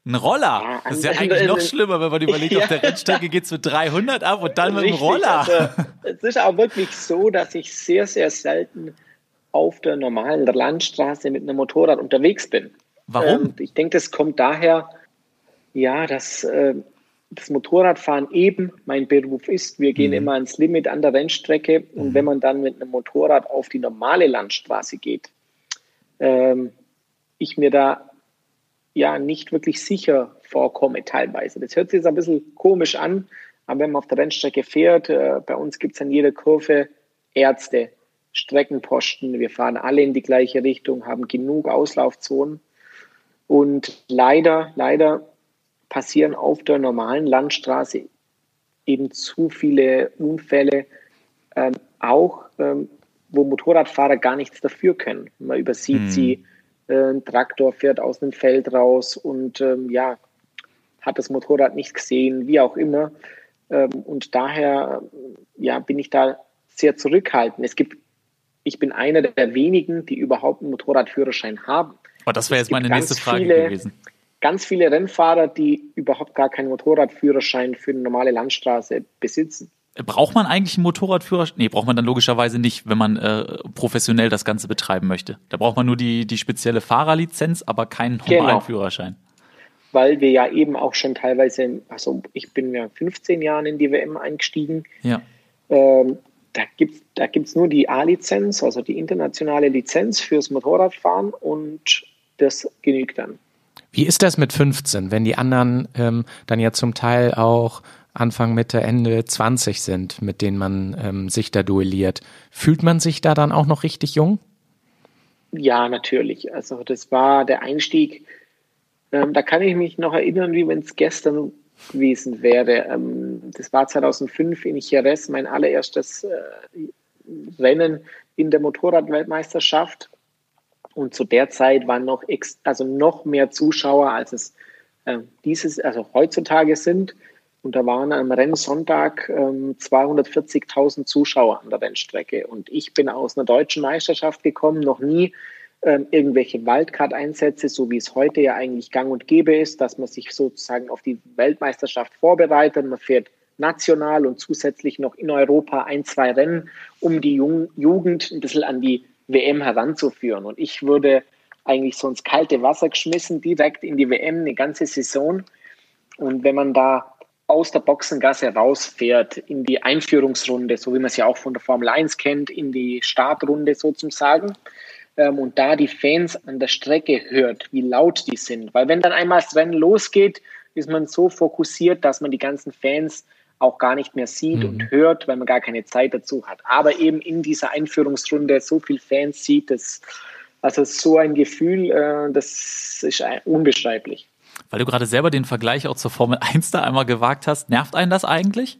ein Roller. Ja, das ist ja eigentlich noch schlimmer, wenn man überlegt, ja. auf der Rennstrecke geht es mit 300 ab und dann Richtig, mit dem Roller. Also, es ist auch wirklich so, dass ich sehr, sehr selten auf der normalen Landstraße mit einem Motorrad unterwegs bin. Warum? Ähm, ich denke, das kommt daher, ja, dass äh, das Motorradfahren eben mein Beruf ist. Wir gehen mhm. immer ans Limit an der Rennstrecke und mhm. wenn man dann mit einem Motorrad auf die normale Landstraße geht, ähm, ich mir da ja nicht wirklich sicher vorkomme teilweise. Das hört sich jetzt ein bisschen komisch an, aber wenn man auf der Rennstrecke fährt, äh, bei uns gibt es an jeder Kurve Ärzte, Streckenposten. Wir fahren alle in die gleiche Richtung, haben genug Auslaufzonen. Und leider, leider passieren auf der normalen Landstraße eben zu viele Unfälle, ähm, auch ähm, wo Motorradfahrer gar nichts dafür können. Man übersieht hm. sie, äh, ein Traktor fährt aus dem Feld raus und ähm, ja, hat das Motorrad nicht gesehen, wie auch immer. Ähm, und daher ja, bin ich da sehr zurückhaltend. Es gibt ich bin einer der wenigen, die überhaupt einen Motorradführerschein haben. Oh, das wäre jetzt meine nächste Frage viele, gewesen. Ganz viele Rennfahrer, die überhaupt gar keinen Motorradführerschein für eine normale Landstraße besitzen. Braucht man eigentlich einen Motorradführerschein? Nee, braucht man dann logischerweise nicht, wenn man äh, professionell das Ganze betreiben möchte. Da braucht man nur die, die spezielle Fahrerlizenz, aber keinen normalen genau. Führerschein. Weil wir ja eben auch schon teilweise, also ich bin ja 15 Jahren in die WM eingestiegen. Ja. Ähm, da gibt es da gibt's nur die A-Lizenz, also die internationale Lizenz fürs Motorradfahren und das genügt dann. Wie ist das mit 15, wenn die anderen ähm, dann ja zum Teil auch Anfang, Mitte, Ende 20 sind, mit denen man ähm, sich da duelliert? Fühlt man sich da dann auch noch richtig jung? Ja, natürlich. Also das war der Einstieg. Ähm, da kann ich mich noch erinnern, wie wenn es gestern gewesen wäre. Ähm, das war 2005 in Jerez, mein allererstes äh, Rennen in der Motorradweltmeisterschaft. Und zu der Zeit waren noch, ex also noch mehr Zuschauer, als es äh, dieses, also heutzutage sind. Und da waren am Rennsonntag ähm, 240.000 Zuschauer an der Rennstrecke. Und ich bin aus einer deutschen Meisterschaft gekommen, noch nie ähm, irgendwelche Wildcard-Einsätze, so wie es heute ja eigentlich gang und gäbe ist, dass man sich sozusagen auf die Weltmeisterschaft vorbereitet. Man fährt national und zusätzlich noch in Europa ein, zwei Rennen, um die Jugend ein bisschen an die WM heranzuführen. Und ich würde eigentlich so ins kalte Wasser geschmissen, direkt in die WM, eine ganze Saison. Und wenn man da aus der Boxengasse rausfährt in die Einführungsrunde, so wie man es ja auch von der Formel 1 kennt, in die Startrunde sozusagen, ähm, und da die Fans an der Strecke hört, wie laut die sind. Weil wenn dann einmal das Rennen losgeht, ist man so fokussiert, dass man die ganzen Fans auch gar nicht mehr sieht mhm. und hört, weil man gar keine Zeit dazu hat. Aber eben in dieser Einführungsrunde so viel Fans sieht, das, also so ein Gefühl, äh, das ist unbeschreiblich. Weil du gerade selber den Vergleich auch zur Formel 1 da einmal gewagt hast, nervt einen das eigentlich?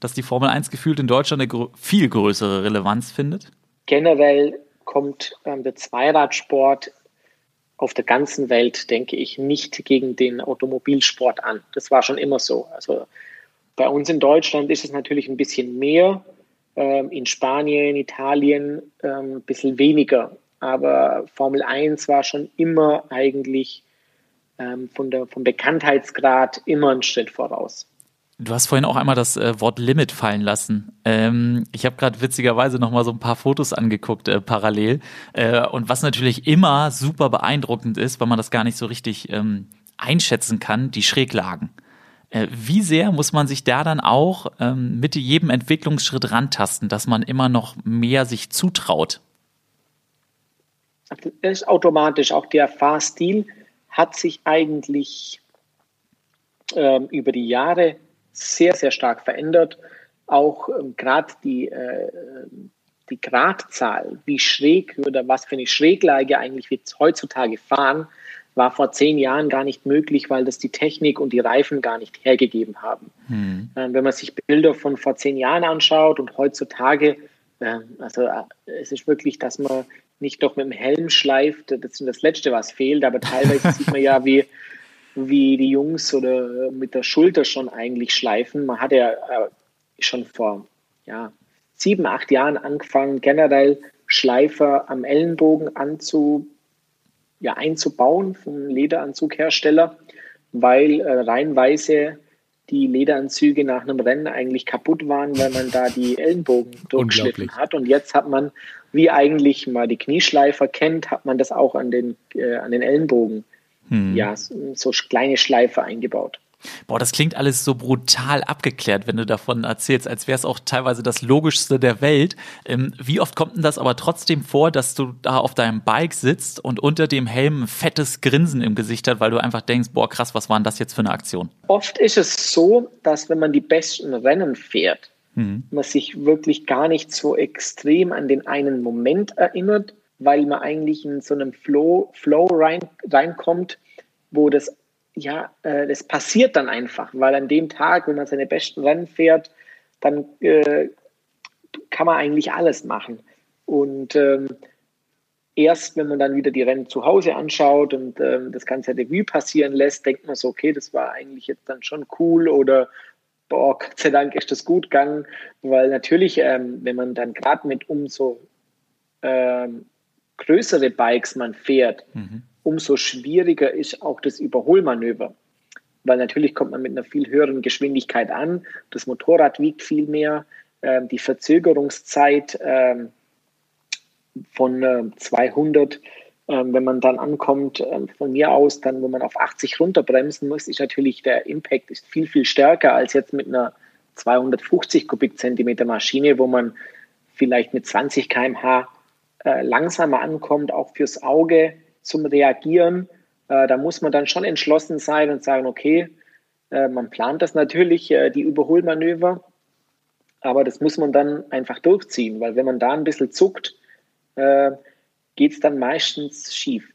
Dass die Formel 1 gefühlt in Deutschland eine viel größere Relevanz findet? Generell kommt ähm, der Zweiradsport auf der ganzen Welt, denke ich, nicht gegen den Automobilsport an. Das war schon immer so. Also bei uns in Deutschland ist es natürlich ein bisschen mehr, ähm, in Spanien, Italien ähm, ein bisschen weniger. Aber Formel 1 war schon immer eigentlich ähm, von der, vom Bekanntheitsgrad immer einen Schritt voraus. Du hast vorhin auch einmal das äh, Wort Limit fallen lassen. Ähm, ich habe gerade witzigerweise noch mal so ein paar Fotos angeguckt äh, parallel. Äh, und was natürlich immer super beeindruckend ist, weil man das gar nicht so richtig ähm, einschätzen kann, die Schräglagen. Äh, wie sehr muss man sich da dann auch ähm, mit jedem Entwicklungsschritt rantasten, dass man immer noch mehr sich zutraut? Das ist automatisch. Auch der Fahrstil hat sich eigentlich ähm, über die Jahre sehr, sehr stark verändert. Auch ähm, gerade die, äh, die Gradzahl, wie schräg oder was für eine Schräglage eigentlich wir heutzutage fahren, war vor zehn Jahren gar nicht möglich, weil das die Technik und die Reifen gar nicht hergegeben haben. Hm. Ähm, wenn man sich Bilder von vor zehn Jahren anschaut und heutzutage, äh, also äh, es ist wirklich, dass man nicht doch mit dem Helm schleift, das ist das Letzte, was fehlt, aber teilweise sieht man ja, wie, wie die Jungs oder mit der Schulter schon eigentlich schleifen. Man hat ja äh, schon vor ja, sieben, acht Jahren angefangen, generell Schleifer am Ellenbogen anzu, ja, einzubauen vom Lederanzughersteller, weil äh, reinweise die Lederanzüge nach einem Rennen eigentlich kaputt waren, weil man da die Ellenbogen durchgeschliffen hat. Und jetzt hat man, wie eigentlich mal die Knieschleifer kennt, hat man das auch an den, äh, an den Ellenbogen, hm. ja, so, so kleine Schleifer eingebaut. Boah, das klingt alles so brutal abgeklärt, wenn du davon erzählst, als wäre es auch teilweise das Logischste der Welt. Ähm, wie oft kommt denn das aber trotzdem vor, dass du da auf deinem Bike sitzt und unter dem Helm ein fettes Grinsen im Gesicht hat, weil du einfach denkst, boah, krass, was war denn das jetzt für eine Aktion? Oft ist es so, dass wenn man die besten Rennen fährt, mhm. man sich wirklich gar nicht so extrem an den einen Moment erinnert, weil man eigentlich in so einem Flow, Flow rein, reinkommt, wo das ja, äh, das passiert dann einfach, weil an dem Tag, wenn man seine besten Rennen fährt, dann äh, kann man eigentlich alles machen. Und ähm, erst, wenn man dann wieder die Rennen zu Hause anschaut und ähm, das ganze Revue passieren lässt, denkt man so, okay, das war eigentlich jetzt dann schon cool oder boah, Gott sei Dank ist das gut gegangen, weil natürlich, ähm, wenn man dann gerade mit umso ähm, größere Bikes man fährt, mhm umso schwieriger ist auch das Überholmanöver. Weil natürlich kommt man mit einer viel höheren Geschwindigkeit an, das Motorrad wiegt viel mehr, äh, die Verzögerungszeit äh, von äh, 200 ähm, wenn man dann ankommt, ähm, von mir aus, dann, wenn man auf 80 runterbremsen muss, ist natürlich der Impact ist viel, viel stärker als jetzt mit einer 250 Kubikzentimeter Maschine, wo man vielleicht mit 20 km/h äh, langsamer ankommt, auch fürs Auge zum Reagieren. Äh, da muss man dann schon entschlossen sein und sagen, okay, äh, man plant das natürlich, äh, die Überholmanöver, aber das muss man dann einfach durchziehen, weil wenn man da ein bisschen zuckt, äh, geht es dann meistens schief.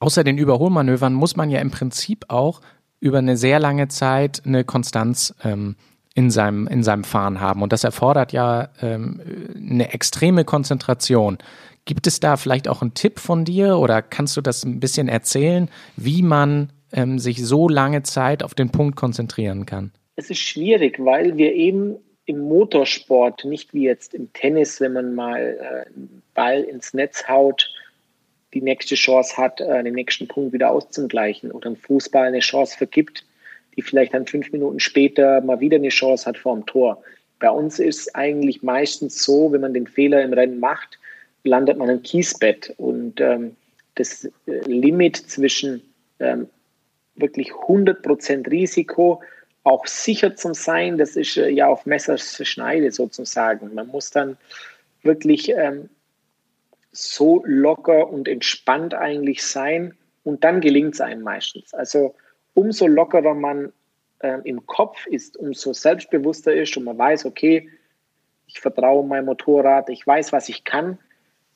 Außer den Überholmanövern muss man ja im Prinzip auch über eine sehr lange Zeit eine Konstanz ähm, in seinem, in seinem Fahren haben. Und das erfordert ja ähm, eine extreme Konzentration. Gibt es da vielleicht auch einen Tipp von dir oder kannst du das ein bisschen erzählen, wie man ähm, sich so lange Zeit auf den Punkt konzentrieren kann? Es ist schwierig, weil wir eben im Motorsport, nicht wie jetzt im Tennis, wenn man mal äh, einen Ball ins Netz haut, die nächste Chance hat, äh, den nächsten Punkt wieder auszugleichen oder im Fußball eine Chance vergibt, die vielleicht dann fünf Minuten später mal wieder eine Chance hat vor dem Tor. Bei uns ist es eigentlich meistens so, wenn man den Fehler im Rennen macht, landet man im Kiesbett. Und ähm, das äh, Limit zwischen ähm, wirklich 100% Risiko, auch sicher zu sein, das ist äh, ja auf Messers Schneide sozusagen. Man muss dann wirklich ähm, so locker und entspannt eigentlich sein und dann gelingt es einem meistens. Also umso lockerer man äh, im Kopf ist, umso selbstbewusster ist und man weiß, okay, ich vertraue meinem Motorrad, ich weiß, was ich kann,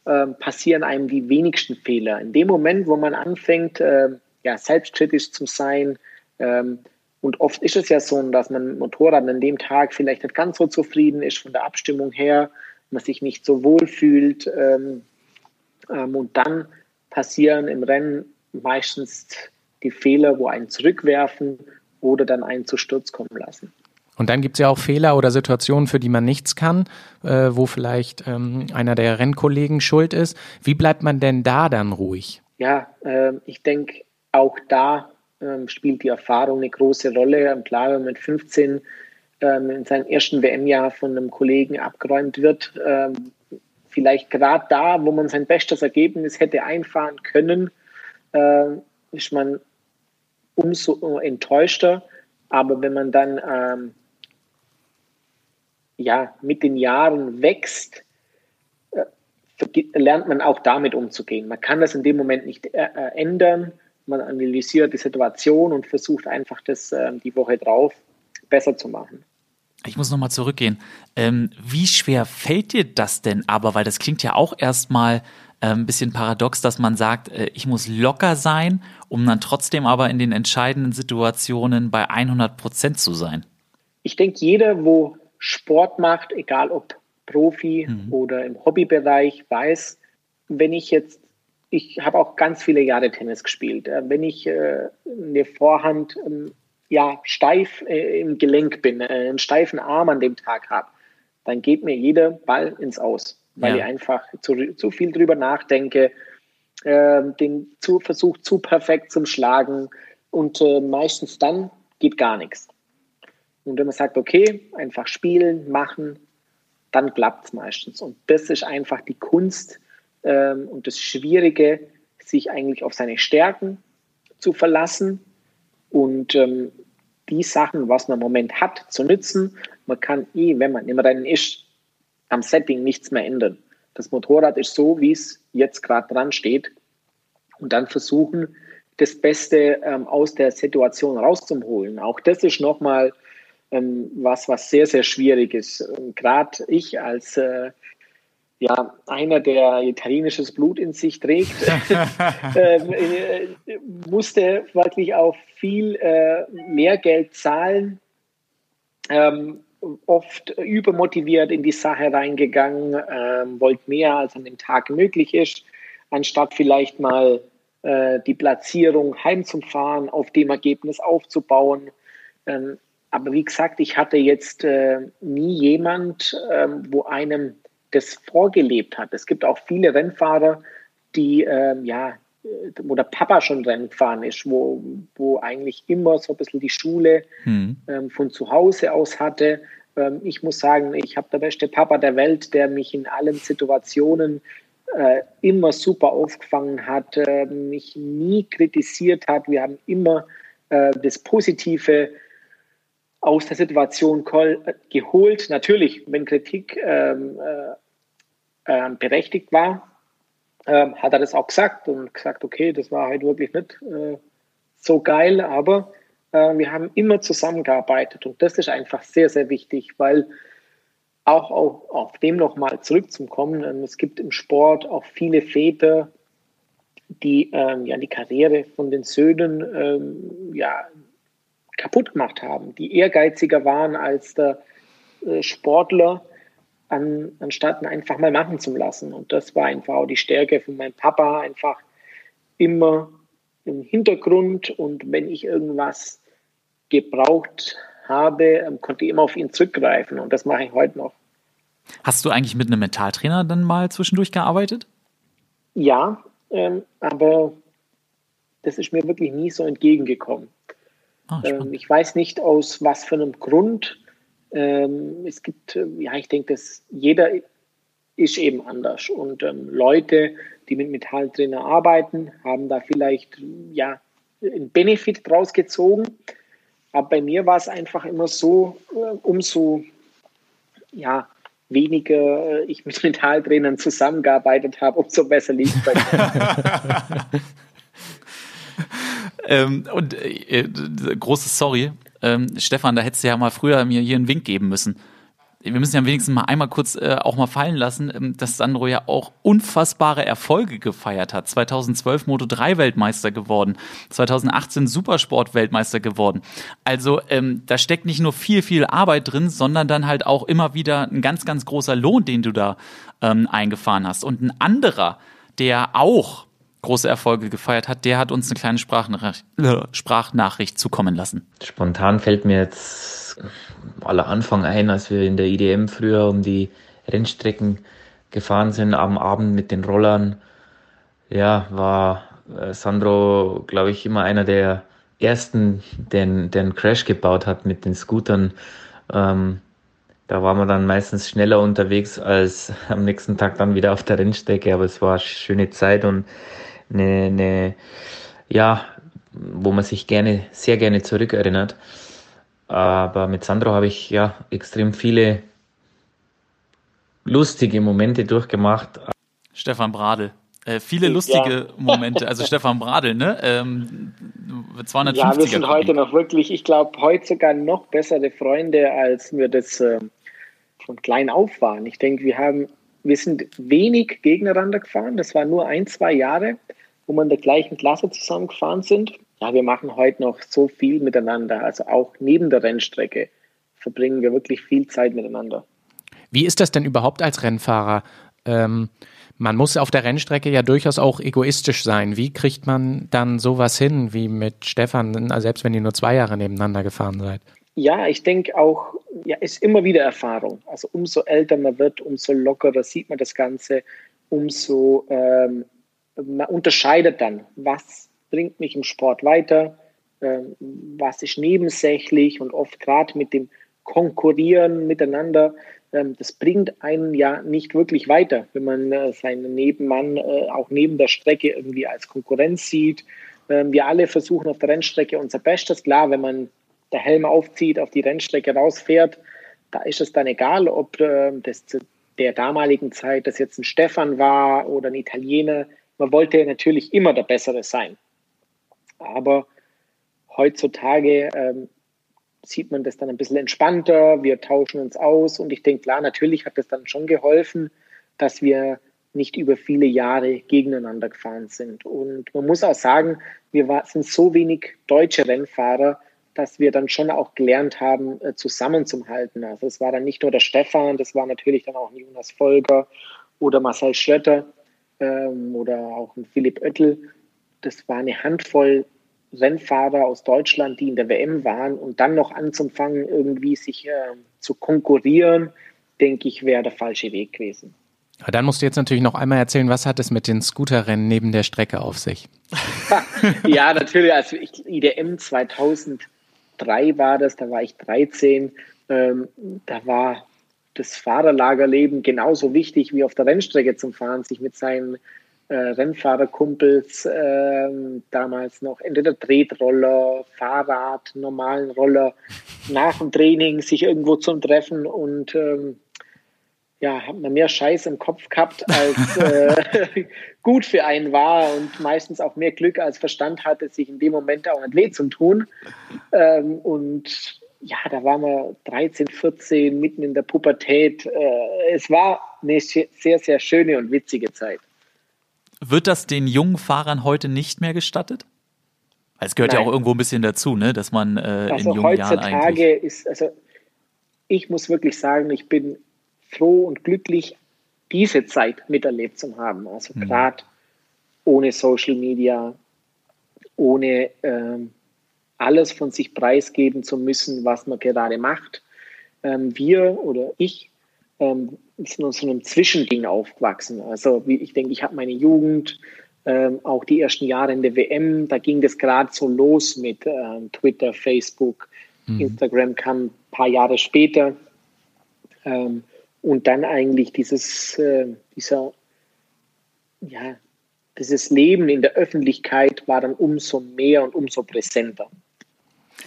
äh, passieren einem die wenigsten Fehler. In dem Moment, wo man anfängt, äh, ja, selbstkritisch zu sein, ähm, und oft ist es ja so, dass man mit Motorrad an dem Tag vielleicht nicht ganz so zufrieden ist von der Abstimmung her, man sich nicht so wohl fühlt. Ähm, ähm, und dann passieren im Rennen meistens die Fehler, wo einen zurückwerfen oder dann einen zu Sturz kommen lassen. Und dann gibt es ja auch Fehler oder Situationen, für die man nichts kann, äh, wo vielleicht ähm, einer der Rennkollegen schuld ist. Wie bleibt man denn da dann ruhig? Ja, äh, ich denke, auch da äh, spielt die Erfahrung eine große Rolle. Klar, wenn man mit 15 ähm, in seinem ersten WM-Jahr von einem Kollegen abgeräumt wird, ähm, vielleicht gerade da, wo man sein bestes Ergebnis hätte einfahren können, äh, ist man umso enttäuschter Aber wenn man dann ähm, ja, mit den Jahren wächst, äh, lernt man auch damit umzugehen. Man kann das in dem Moment nicht äh, äh ändern. Man analysiert die Situation und versucht einfach das äh, die Woche drauf besser zu machen. Ich muss nochmal zurückgehen. Ähm, wie schwer fällt dir das denn aber? Weil das klingt ja auch erstmal ein bisschen paradox, dass man sagt, ich muss locker sein, um dann trotzdem aber in den entscheidenden Situationen bei 100 Prozent zu sein. Ich denke, jeder, wo Sport macht, egal ob Profi mhm. oder im Hobbybereich, weiß, wenn ich jetzt, ich habe auch ganz viele Jahre Tennis gespielt, äh, wenn ich äh, eine Vorhand ähm, ja, steif äh, im Gelenk bin, äh, einen steifen Arm an dem Tag habe, dann geht mir jeder Ball ins Aus, weil ja. ich einfach zu, zu viel drüber nachdenke, äh, den zu, Versuch zu perfekt zum Schlagen und äh, meistens dann geht gar nichts. Und wenn man sagt, okay, einfach spielen, machen, dann klappt es meistens. Und das ist einfach die Kunst ähm, und das Schwierige, sich eigentlich auf seine Stärken zu verlassen und ähm, die Sachen, was man im Moment hat, zu nützen. Man kann eh, wenn man im Rennen ist, am Setting nichts mehr ändern. Das Motorrad ist so, wie es jetzt gerade dran steht. Und dann versuchen, das Beste ähm, aus der Situation rauszuholen. Auch das ist nochmal ähm, was, was sehr, sehr schwierig ist. Gerade ich als äh, ja, einer, der italienisches Blut in sich trägt, ähm, äh, musste wirklich auch viel äh, mehr Geld zahlen, ähm, oft übermotiviert in die Sache reingegangen, ähm, wollte mehr als an dem Tag möglich ist, anstatt vielleicht mal äh, die Platzierung heimzufahren, auf dem Ergebnis aufzubauen. Ähm, aber wie gesagt, ich hatte jetzt äh, nie jemand, ähm, wo einem das vorgelebt hat. Es gibt auch viele Rennfahrer, die ähm, ja, wo der Papa schon Rennen gefahren ist, wo, wo eigentlich immer so ein bisschen die Schule hm. ähm, von zu Hause aus hatte. Ähm, ich muss sagen, ich habe der beste Papa der Welt, der mich in allen Situationen äh, immer super aufgefangen hat, äh, mich nie kritisiert hat. Wir haben immer äh, das Positive aus der Situation geholt. Natürlich, wenn Kritik ähm, äh, äh, berechtigt war, äh, hat er das auch gesagt und gesagt, okay, das war halt wirklich nicht äh, so geil, aber äh, wir haben immer zusammengearbeitet und das ist einfach sehr, sehr wichtig, weil auch auf, auf dem nochmal zurückzukommen, ähm, es gibt im Sport auch viele Väter, die ähm, ja die Karriere von den Söhnen ähm, ja kaputt gemacht haben, die ehrgeiziger waren als der äh, Sportler, an, anstatt ihn einfach mal machen zu lassen. Und das war einfach auch die Stärke von meinem Papa, einfach immer im Hintergrund und wenn ich irgendwas gebraucht habe, ähm, konnte ich immer auf ihn zurückgreifen und das mache ich heute noch. Hast du eigentlich mit einem Mentaltrainer dann mal zwischendurch gearbeitet? Ja, ähm, aber das ist mir wirklich nie so entgegengekommen. Ah, ähm, ich weiß nicht aus was für einem Grund. Ähm, es gibt, äh, ja, ich denke, dass jeder ist eben anders. Und ähm, Leute, die mit Metalltrainer arbeiten, haben da vielleicht ja einen Benefit draus gezogen. Aber bei mir war es einfach immer so, äh, umso ja, weniger äh, ich mit Metalltrainern zusammengearbeitet habe, umso besser lief es bei mir. Ähm, und äh, äh, großes Sorry, ähm, Stefan, da hättest du ja mal früher mir hier einen Wink geben müssen. Wir müssen ja wenigstens mal einmal kurz äh, auch mal fallen lassen, ähm, dass Sandro ja auch unfassbare Erfolge gefeiert hat. 2012 Moto 3 Weltmeister geworden, 2018 Supersport Weltmeister geworden. Also ähm, da steckt nicht nur viel, viel Arbeit drin, sondern dann halt auch immer wieder ein ganz, ganz großer Lohn, den du da ähm, eingefahren hast. Und ein anderer, der auch große Erfolge gefeiert hat, der hat uns eine kleine Sprachnachricht, zukommen lassen. Spontan fällt mir jetzt aller Anfang ein, als wir in der IDM früher um die Rennstrecken gefahren sind, am Abend mit den Rollern. Ja, war äh, Sandro, glaube ich, immer einer der ersten, der einen Crash gebaut hat mit den Scootern. Ähm, da waren wir dann meistens schneller unterwegs als am nächsten Tag dann wieder auf der Rennstrecke, aber es war eine schöne Zeit und eine, eine ja, wo man sich gerne, sehr gerne zurückerinnert. Aber mit Sandro habe ich ja extrem viele lustige Momente durchgemacht. Stefan Bradl. Äh, viele lustige ja. Momente. Also Stefan Bradl, ne? Ähm, 250 ja, wir sind heute noch wirklich, ich glaube, heute sogar noch bessere Freunde, als wir das äh, von klein auf waren. Ich denke, wir haben, wir sind wenig gegeneinander gefahren. Das war nur ein, zwei Jahre, wo wir in der gleichen Klasse zusammen gefahren sind. Ja, wir machen heute noch so viel miteinander. Also auch neben der Rennstrecke verbringen wir wirklich viel Zeit miteinander. Wie ist das denn überhaupt als Rennfahrer? Ähm, man muss auf der Rennstrecke ja durchaus auch egoistisch sein. Wie kriegt man dann sowas hin, wie mit Stefan, selbst wenn ihr nur zwei Jahre nebeneinander gefahren seid? Ja, ich denke auch, ja, ist immer wieder Erfahrung. Also umso älter man wird, umso lockerer sieht man das Ganze, umso ähm, man unterscheidet dann, was bringt mich im Sport weiter, ähm, was ist nebensächlich und oft gerade mit dem Konkurrieren miteinander ähm, das bringt einen ja nicht wirklich weiter, wenn man äh, seinen Nebenmann äh, auch neben der Strecke irgendwie als Konkurrenz sieht. Ähm, wir alle versuchen auf der Rennstrecke unser Bestes. Klar, wenn man der Helm aufzieht, auf die Rennstrecke rausfährt, da ist es dann egal, ob äh, das zu der damaligen Zeit das jetzt ein Stefan war oder ein Italiener. Man wollte natürlich immer der Bessere sein. Aber heutzutage ähm, sieht man das dann ein bisschen entspannter, wir tauschen uns aus und ich denke, klar, natürlich hat das dann schon geholfen, dass wir nicht über viele Jahre gegeneinander gefahren sind. Und man muss auch sagen, wir war, sind so wenig deutsche Rennfahrer, dass wir dann schon auch gelernt haben, äh, zusammenzuhalten. Also es war dann nicht nur der Stefan, das war natürlich dann auch Jonas Volker oder Marcel Schrötter ähm, oder auch ein Philipp Oettel. Das war eine Handvoll Rennfahrer aus Deutschland, die in der WM waren und dann noch anzufangen, irgendwie sich äh, zu konkurrieren, denke ich, wäre der falsche Weg gewesen. Aber dann musst du jetzt natürlich noch einmal erzählen, was hat es mit den Scooterrennen neben der Strecke auf sich? ja, natürlich. Also ich, IDM 2003 war das, da war ich 13. Ähm, da war das Fahrerlagerleben genauso wichtig wie auf der Rennstrecke zum Fahren, sich mit seinen äh, Rennfahrerkumpels äh, damals noch entweder Tretroller, Fahrrad, normalen Roller nach dem Training sich irgendwo zum Treffen und ähm, ja, hat man mehr Scheiß im Kopf gehabt, als äh, gut für einen war und meistens auch mehr Glück als Verstand hatte, sich in dem Moment auch weh zu tun. Ähm, und ja, da waren wir 13, 14, mitten in der Pubertät. Äh, es war eine sehr, sehr schöne und witzige Zeit. Wird das den jungen Fahrern heute nicht mehr gestattet? Es gehört Nein. ja auch irgendwo ein bisschen dazu, ne? dass man äh, also in jungen Jahren eigentlich... ist, also ich muss wirklich sagen, ich bin froh und glücklich, diese Zeit miterlebt zu haben. Also mhm. gerade ohne Social Media, ohne ähm, alles von sich preisgeben zu müssen, was man gerade macht. Ähm, wir oder ich ähm, ist nur so einem Zwischending aufgewachsen. Also wie ich denke, ich habe meine Jugend, ähm, auch die ersten Jahre in der WM, da ging das gerade so los mit ähm, Twitter, Facebook, mhm. Instagram kam ein paar Jahre später. Ähm, und dann eigentlich dieses, äh, dieser, ja, dieses Leben in der Öffentlichkeit war dann umso mehr und umso präsenter.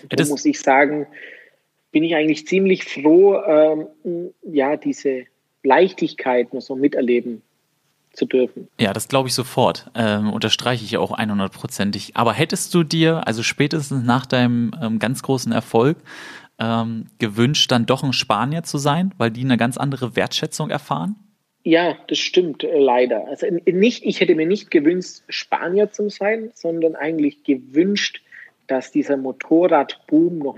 Da muss ich sagen, bin ich eigentlich ziemlich froh, ähm, ja, diese Leichtigkeit noch so miterleben zu dürfen. Ja, das glaube ich sofort. Ähm, unterstreiche ich auch 100%ig. Aber hättest du dir, also spätestens nach deinem ähm, ganz großen Erfolg, ähm, gewünscht, dann doch ein Spanier zu sein, weil die eine ganz andere Wertschätzung erfahren? Ja, das stimmt äh, leider. Also nicht, ich hätte mir nicht gewünscht, Spanier zu sein, sondern eigentlich gewünscht, dass dieser Motorradboom noch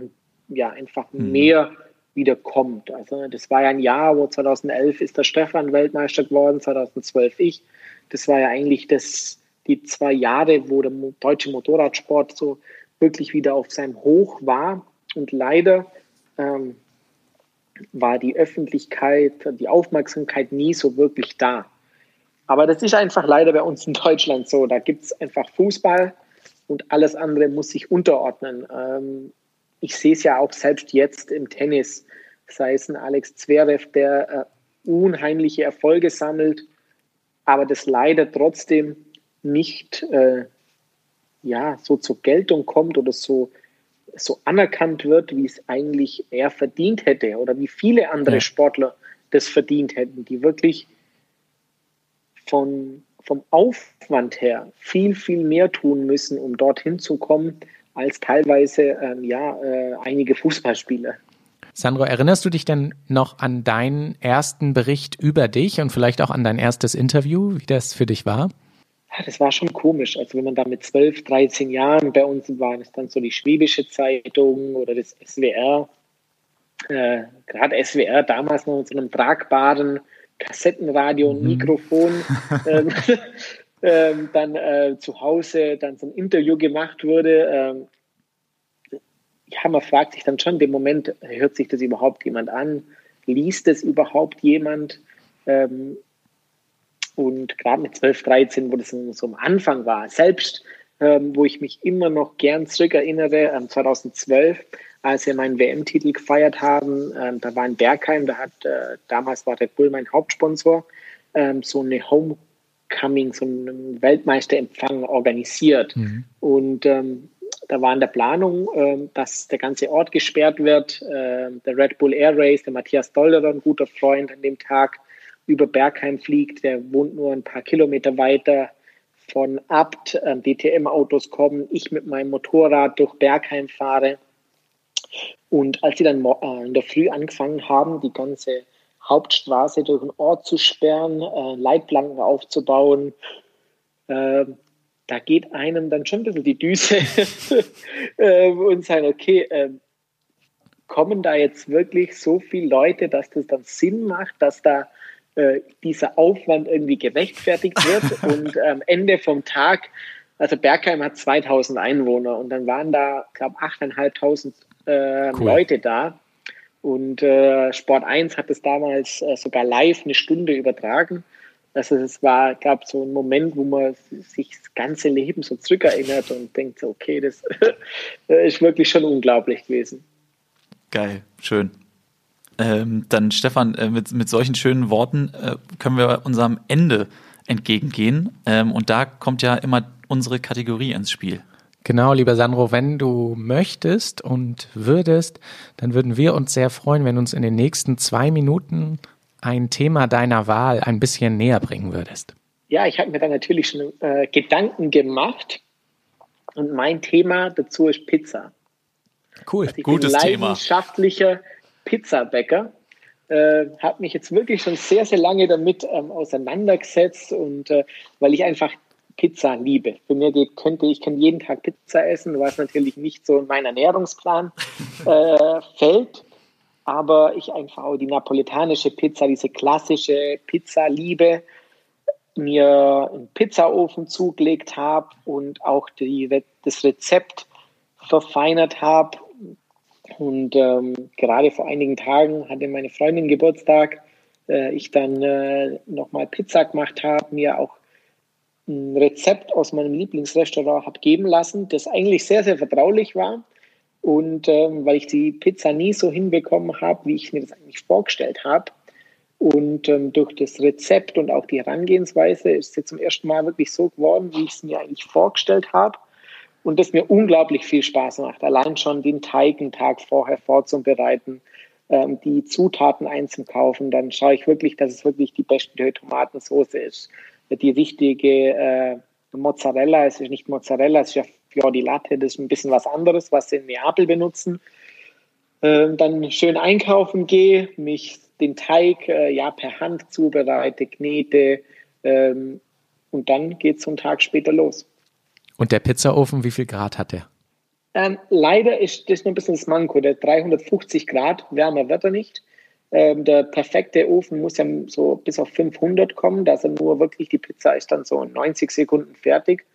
ja einfach mhm. mehr wieder kommt. Also das war ja ein Jahr, wo 2011 ist der Stefan Weltmeister geworden, 2012 ich. Das war ja eigentlich das, die zwei Jahre, wo der deutsche Motorradsport so wirklich wieder auf seinem Hoch war. Und leider ähm, war die Öffentlichkeit, die Aufmerksamkeit nie so wirklich da. Aber das ist einfach leider bei uns in Deutschland so. Da gibt es einfach Fußball und alles andere muss sich unterordnen. Ähm, ich sehe es ja auch selbst jetzt im Tennis, sei es ein Alex Zverev, der äh, unheimliche Erfolge sammelt, aber das leider trotzdem nicht äh, ja, so zur Geltung kommt oder so so anerkannt wird, wie es eigentlich er verdient hätte oder wie viele andere ja. Sportler das verdient hätten, die wirklich von, vom Aufwand her viel, viel mehr tun müssen, um dorthin zu kommen, als teilweise ähm, ja, äh, einige Fußballspieler. Sandro, erinnerst du dich denn noch an deinen ersten Bericht über dich und vielleicht auch an dein erstes Interview, wie das für dich war? Ja, das war schon komisch. Also wenn man da mit 12, 13 Jahren bei uns war, ist dann so die Schwäbische Zeitung oder das SWR. Äh, Gerade SWR damals noch mit so einem tragbaren Kassettenradio und mhm. Mikrofon. ähm, ähm, dann äh, zu Hause dann so ein Interview gemacht wurde. Ähm, ja, man fragt sich dann schon dem Moment, hört sich das überhaupt jemand an? Liest es überhaupt jemand? Ähm, und gerade mit 12, 13, wo das so am Anfang war, selbst ähm, wo ich mich immer noch gern zurückerinnere, ähm, 2012, als wir meinen WM-Titel gefeiert haben, ähm, da war in Bergheim, da hat äh, damals war Red Bull mein Hauptsponsor, ähm, so eine Homecoming, so einen Weltmeisterempfang organisiert. Mhm. Und ähm, da war in der Planung, äh, dass der ganze Ort gesperrt wird. Äh, der Red Bull Air Race, der Matthias Dollerer, ein guter Freund an dem Tag, über Bergheim fliegt. Der wohnt nur ein paar Kilometer weiter von Abt. Äh, DTM-Autos kommen. Ich mit meinem Motorrad durch Bergheim fahre. Und als sie dann äh, in der Früh angefangen haben, die ganze Hauptstraße durch den Ort zu sperren, äh, Leitplanken aufzubauen, äh, da geht einem dann schon ein bisschen die Düse äh, und sagen, okay, äh, kommen da jetzt wirklich so viele Leute, dass das dann Sinn macht, dass da äh, dieser Aufwand irgendwie gerechtfertigt wird und am Ende vom Tag, also Bergheim hat 2000 Einwohner und dann waren da, glaube ich, 8.500 äh, cool. Leute da. Und äh, Sport 1 hat es damals äh, sogar live eine Stunde übertragen. Also es war, glaube so ein Moment, wo man sich das ganze Leben so zurückerinnert und denkt, okay, das ist wirklich schon unglaublich gewesen. Geil, schön. Ähm, dann Stefan, äh, mit, mit solchen schönen Worten äh, können wir unserem Ende entgegengehen. Ähm, und da kommt ja immer unsere Kategorie ins Spiel. Genau, lieber Sandro, wenn du möchtest und würdest, dann würden wir uns sehr freuen, wenn du uns in den nächsten zwei Minuten ein Thema deiner Wahl ein bisschen näher bringen würdest. Ja, ich habe mir da natürlich schon äh, Gedanken gemacht und mein Thema dazu ist Pizza. Cool, also ich gutes bin leidenschaftlicher Thema. Pizzabäcker. Äh, habe mich jetzt wirklich schon sehr, sehr lange damit ähm, auseinandergesetzt und äh, weil ich einfach Pizza liebe. Für mir geht, könnte ich kann jeden Tag Pizza essen, was natürlich nicht so in meinen Ernährungsplan äh, fällt. Aber ich einfach auch die napoletanische Pizza, diese klassische Pizza liebe, mir einen Pizzaofen zugelegt habe und auch die, das Rezept verfeinert habe. Und ähm, gerade vor einigen Tagen hatte meine Freundin Geburtstag, äh, ich dann äh, nochmal Pizza gemacht habe, mir auch ein Rezept aus meinem Lieblingsrestaurant habe geben lassen, das eigentlich sehr, sehr vertraulich war. Und ähm, weil ich die Pizza nie so hinbekommen habe, wie ich mir das eigentlich vorgestellt habe. Und ähm, durch das Rezept und auch die Herangehensweise ist jetzt zum ersten Mal wirklich so geworden, wie ich es mir eigentlich vorgestellt habe. Und das mir unglaublich viel Spaß macht. Allein schon den Teig einen Tag vorher vorzubereiten, ähm, die Zutaten einzukaufen. Dann schaue ich wirklich, dass es wirklich die beste Tomatensauce ist die richtige äh, Mozzarella. Es ist nicht Mozzarella, es ist ja Fior di Latte, das ist ein bisschen was anderes, was sie in Neapel benutzen. Ähm, dann schön einkaufen gehe, mich den Teig äh, ja per Hand zubereite, knete ähm, und dann geht es einen Tag später los. Und der Pizzaofen, wie viel Grad hat der? Ähm, leider ist das noch ein bisschen das Manko. Der 350 Grad, wärmer wird er nicht. Ähm, der perfekte Ofen muss ja so bis auf 500 kommen, dass er nur wirklich, die Pizza ist dann so in 90 Sekunden fertig.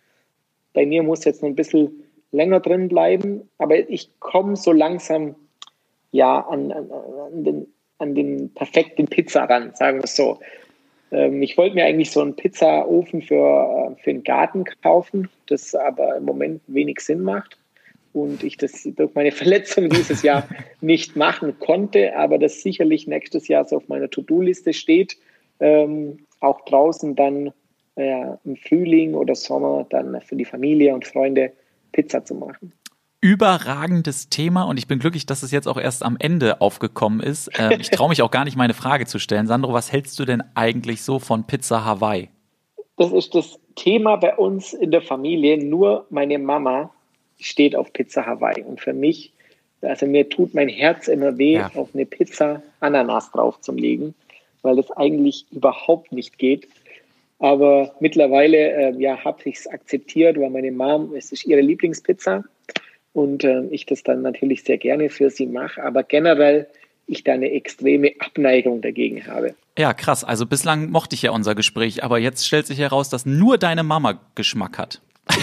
Bei mir muss jetzt noch ein bisschen länger drin bleiben, aber ich komme so langsam ja an, an, an, den, an den perfekten Pizza ran, sagen wir es so. Ähm, ich wollte mir eigentlich so einen Pizzaofen für, äh, für den Garten kaufen, das aber im Moment wenig Sinn macht und ich das durch meine Verletzung dieses Jahr nicht machen konnte, aber das sicherlich nächstes Jahr so auf meiner To-Do-Liste steht, ähm, auch draußen dann äh, im Frühling oder Sommer dann für die Familie und Freunde Pizza zu machen. Überragendes Thema und ich bin glücklich, dass es jetzt auch erst am Ende aufgekommen ist. Ähm, ich traue mich auch gar nicht, meine Frage zu stellen. Sandro, was hältst du denn eigentlich so von Pizza Hawaii? Das ist das Thema bei uns in der Familie. Nur meine Mama steht auf Pizza Hawaii. Und für mich, also mir tut mein Herz immer weh, Ja. auf eine Pizza Ananas drauf zu legen, weil das eigentlich überhaupt nicht geht. Aber mittlerweile äh, ja, habe ich es akzeptiert, weil meine Mom, es ist ihre Lieblingspizza und äh, ich das dann natürlich sehr gerne für sie mache. Aber generell ich da eine extreme Abneigung dagegen habe. Ja, krass. Also bislang mochte ich ja unser Gespräch, aber jetzt stellt sich heraus, dass nur deine Mama Geschmack hat.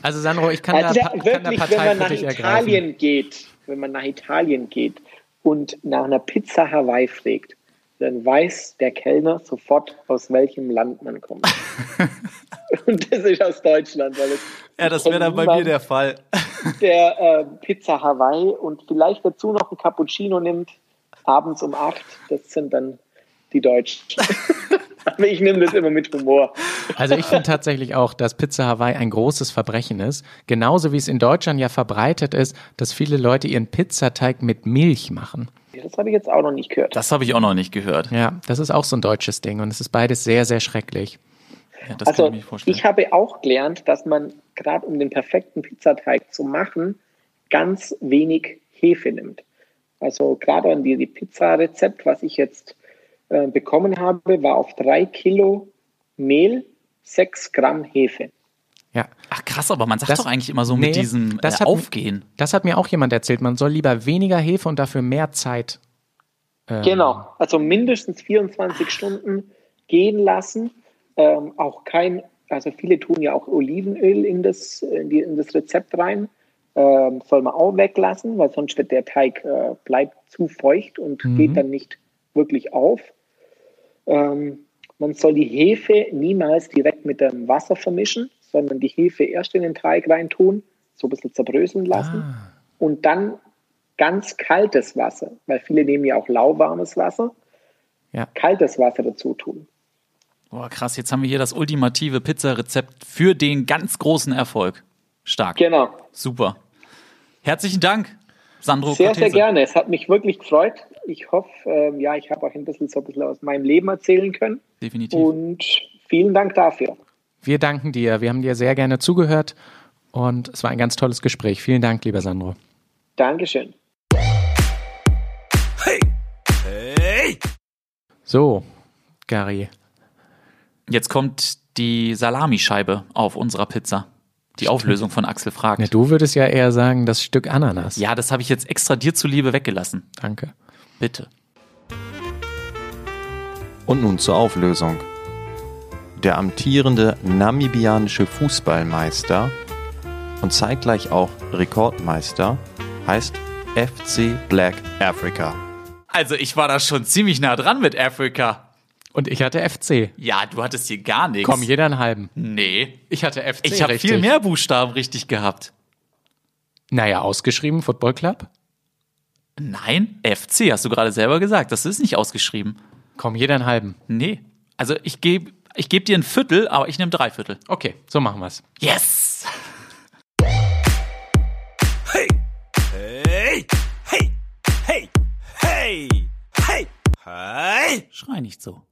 Also Sandro, ich kann, Also da, kann da wirklich, wenn Partei man für nach ergreifen. Italien geht, wenn man nach Italien geht und nach einer Pizza Hawaii fragt, dann weiß der Kellner sofort, aus welchem Land man kommt. und das ist aus Deutschland, weil es Ja, das wäre dann bei mir der Fall. der äh, Pizza Hawaii und vielleicht dazu noch ein Cappuccino nimmt, abends um acht, das sind dann die Deutschen. Aber ich nehme das immer mit Humor. Also ich finde tatsächlich auch, dass Pizza Hawaii ein großes Verbrechen ist. Genauso wie es in Deutschland ja verbreitet ist, dass viele Leute ihren Pizzateig mit Milch machen. Das habe ich jetzt auch noch nicht gehört. Das habe ich auch noch nicht gehört. Ja, das ist auch so ein deutsches Ding und es ist beides sehr, sehr schrecklich. Ja, das kann Also ich mir vorstellen. ich habe auch gelernt, dass man gerade um den perfekten Pizzateig zu machen, ganz wenig Hefe nimmt. Also gerade an die, die Pizza-Rezept, was ich jetzt äh, bekommen habe, war auf drei Kilo Mehl sechs Gramm Hefe. Ja. Ach krass, aber man sagt Das- doch eigentlich immer so nee, mit diesem das äh, hat- Aufgehen. Das hat mir auch jemand erzählt. Man soll lieber weniger Hefe und dafür mehr Zeit. ähm, Genau, also mindestens 24 Stunden gehen lassen. Ähm, auch kein, also viele tun ja auch Olivenöl in das, in, die, in das Rezept rein. Ähm, soll man auch weglassen, weil sonst wird der Teig äh, bleibt zu feucht und geht dann nicht wirklich auf. Ähm, man soll die Hefe niemals direkt mit dem Wasser vermischen, sondern die Hefe erst in den Teig reintun, so ein bisschen zerbröseln lassen und dann ganz kaltes Wasser, weil viele nehmen ja auch lauwarmes Wasser, Ja. kaltes Wasser dazu tun. Boah, krass, jetzt haben wir hier das ultimative Pizzarezept für den ganz großen Erfolg. Stark. Genau. Super. Herzlichen Dank, Sandro Sehr, sehr Cortese. gerne. Es hat mich wirklich gefreut. Ich hoffe, ähm, ja, ich habe auch ein bisschen so ein bisschen aus meinem Leben erzählen können. Definitiv. Und vielen Dank dafür. Wir danken dir. Wir haben dir sehr gerne zugehört und es war ein ganz tolles Gespräch. Vielen Dank, lieber Sandro. Dankeschön. Hey! Hey! So, Gary. Jetzt kommt die Salamischeibe auf unserer Pizza. Die Auflösung von Axel fragt. Ja, du würdest ja eher sagen, das Stück Ananas. Ja, das habe ich jetzt extra dir zuliebe weggelassen. Danke. Bitte. Und nun zur Auflösung. Der amtierende namibianische Fußballmeister und zeitgleich auch Rekordmeister heißt FC Black Africa. Also ich war da schon ziemlich nah dran mit Afrika. Und ich hatte FC. Ja, du hattest hier gar nichts. Komm, jeder einen halben. Nee. Ich hatte FC. Ich habe viel mehr Buchstaben richtig gehabt. Naja, ausgeschrieben, Football Club. Nein, FC, hast du gerade selber gesagt. Das ist nicht ausgeschrieben. Komm, jeder einen halben. Nee. Also ich gebe ich geb dir ein Viertel, aber ich nehme drei Viertel. Okay, so machen wir's. Yes! Hey! Hey! Hey! Hey! Hey! Hey! Hey! Schrei nicht so.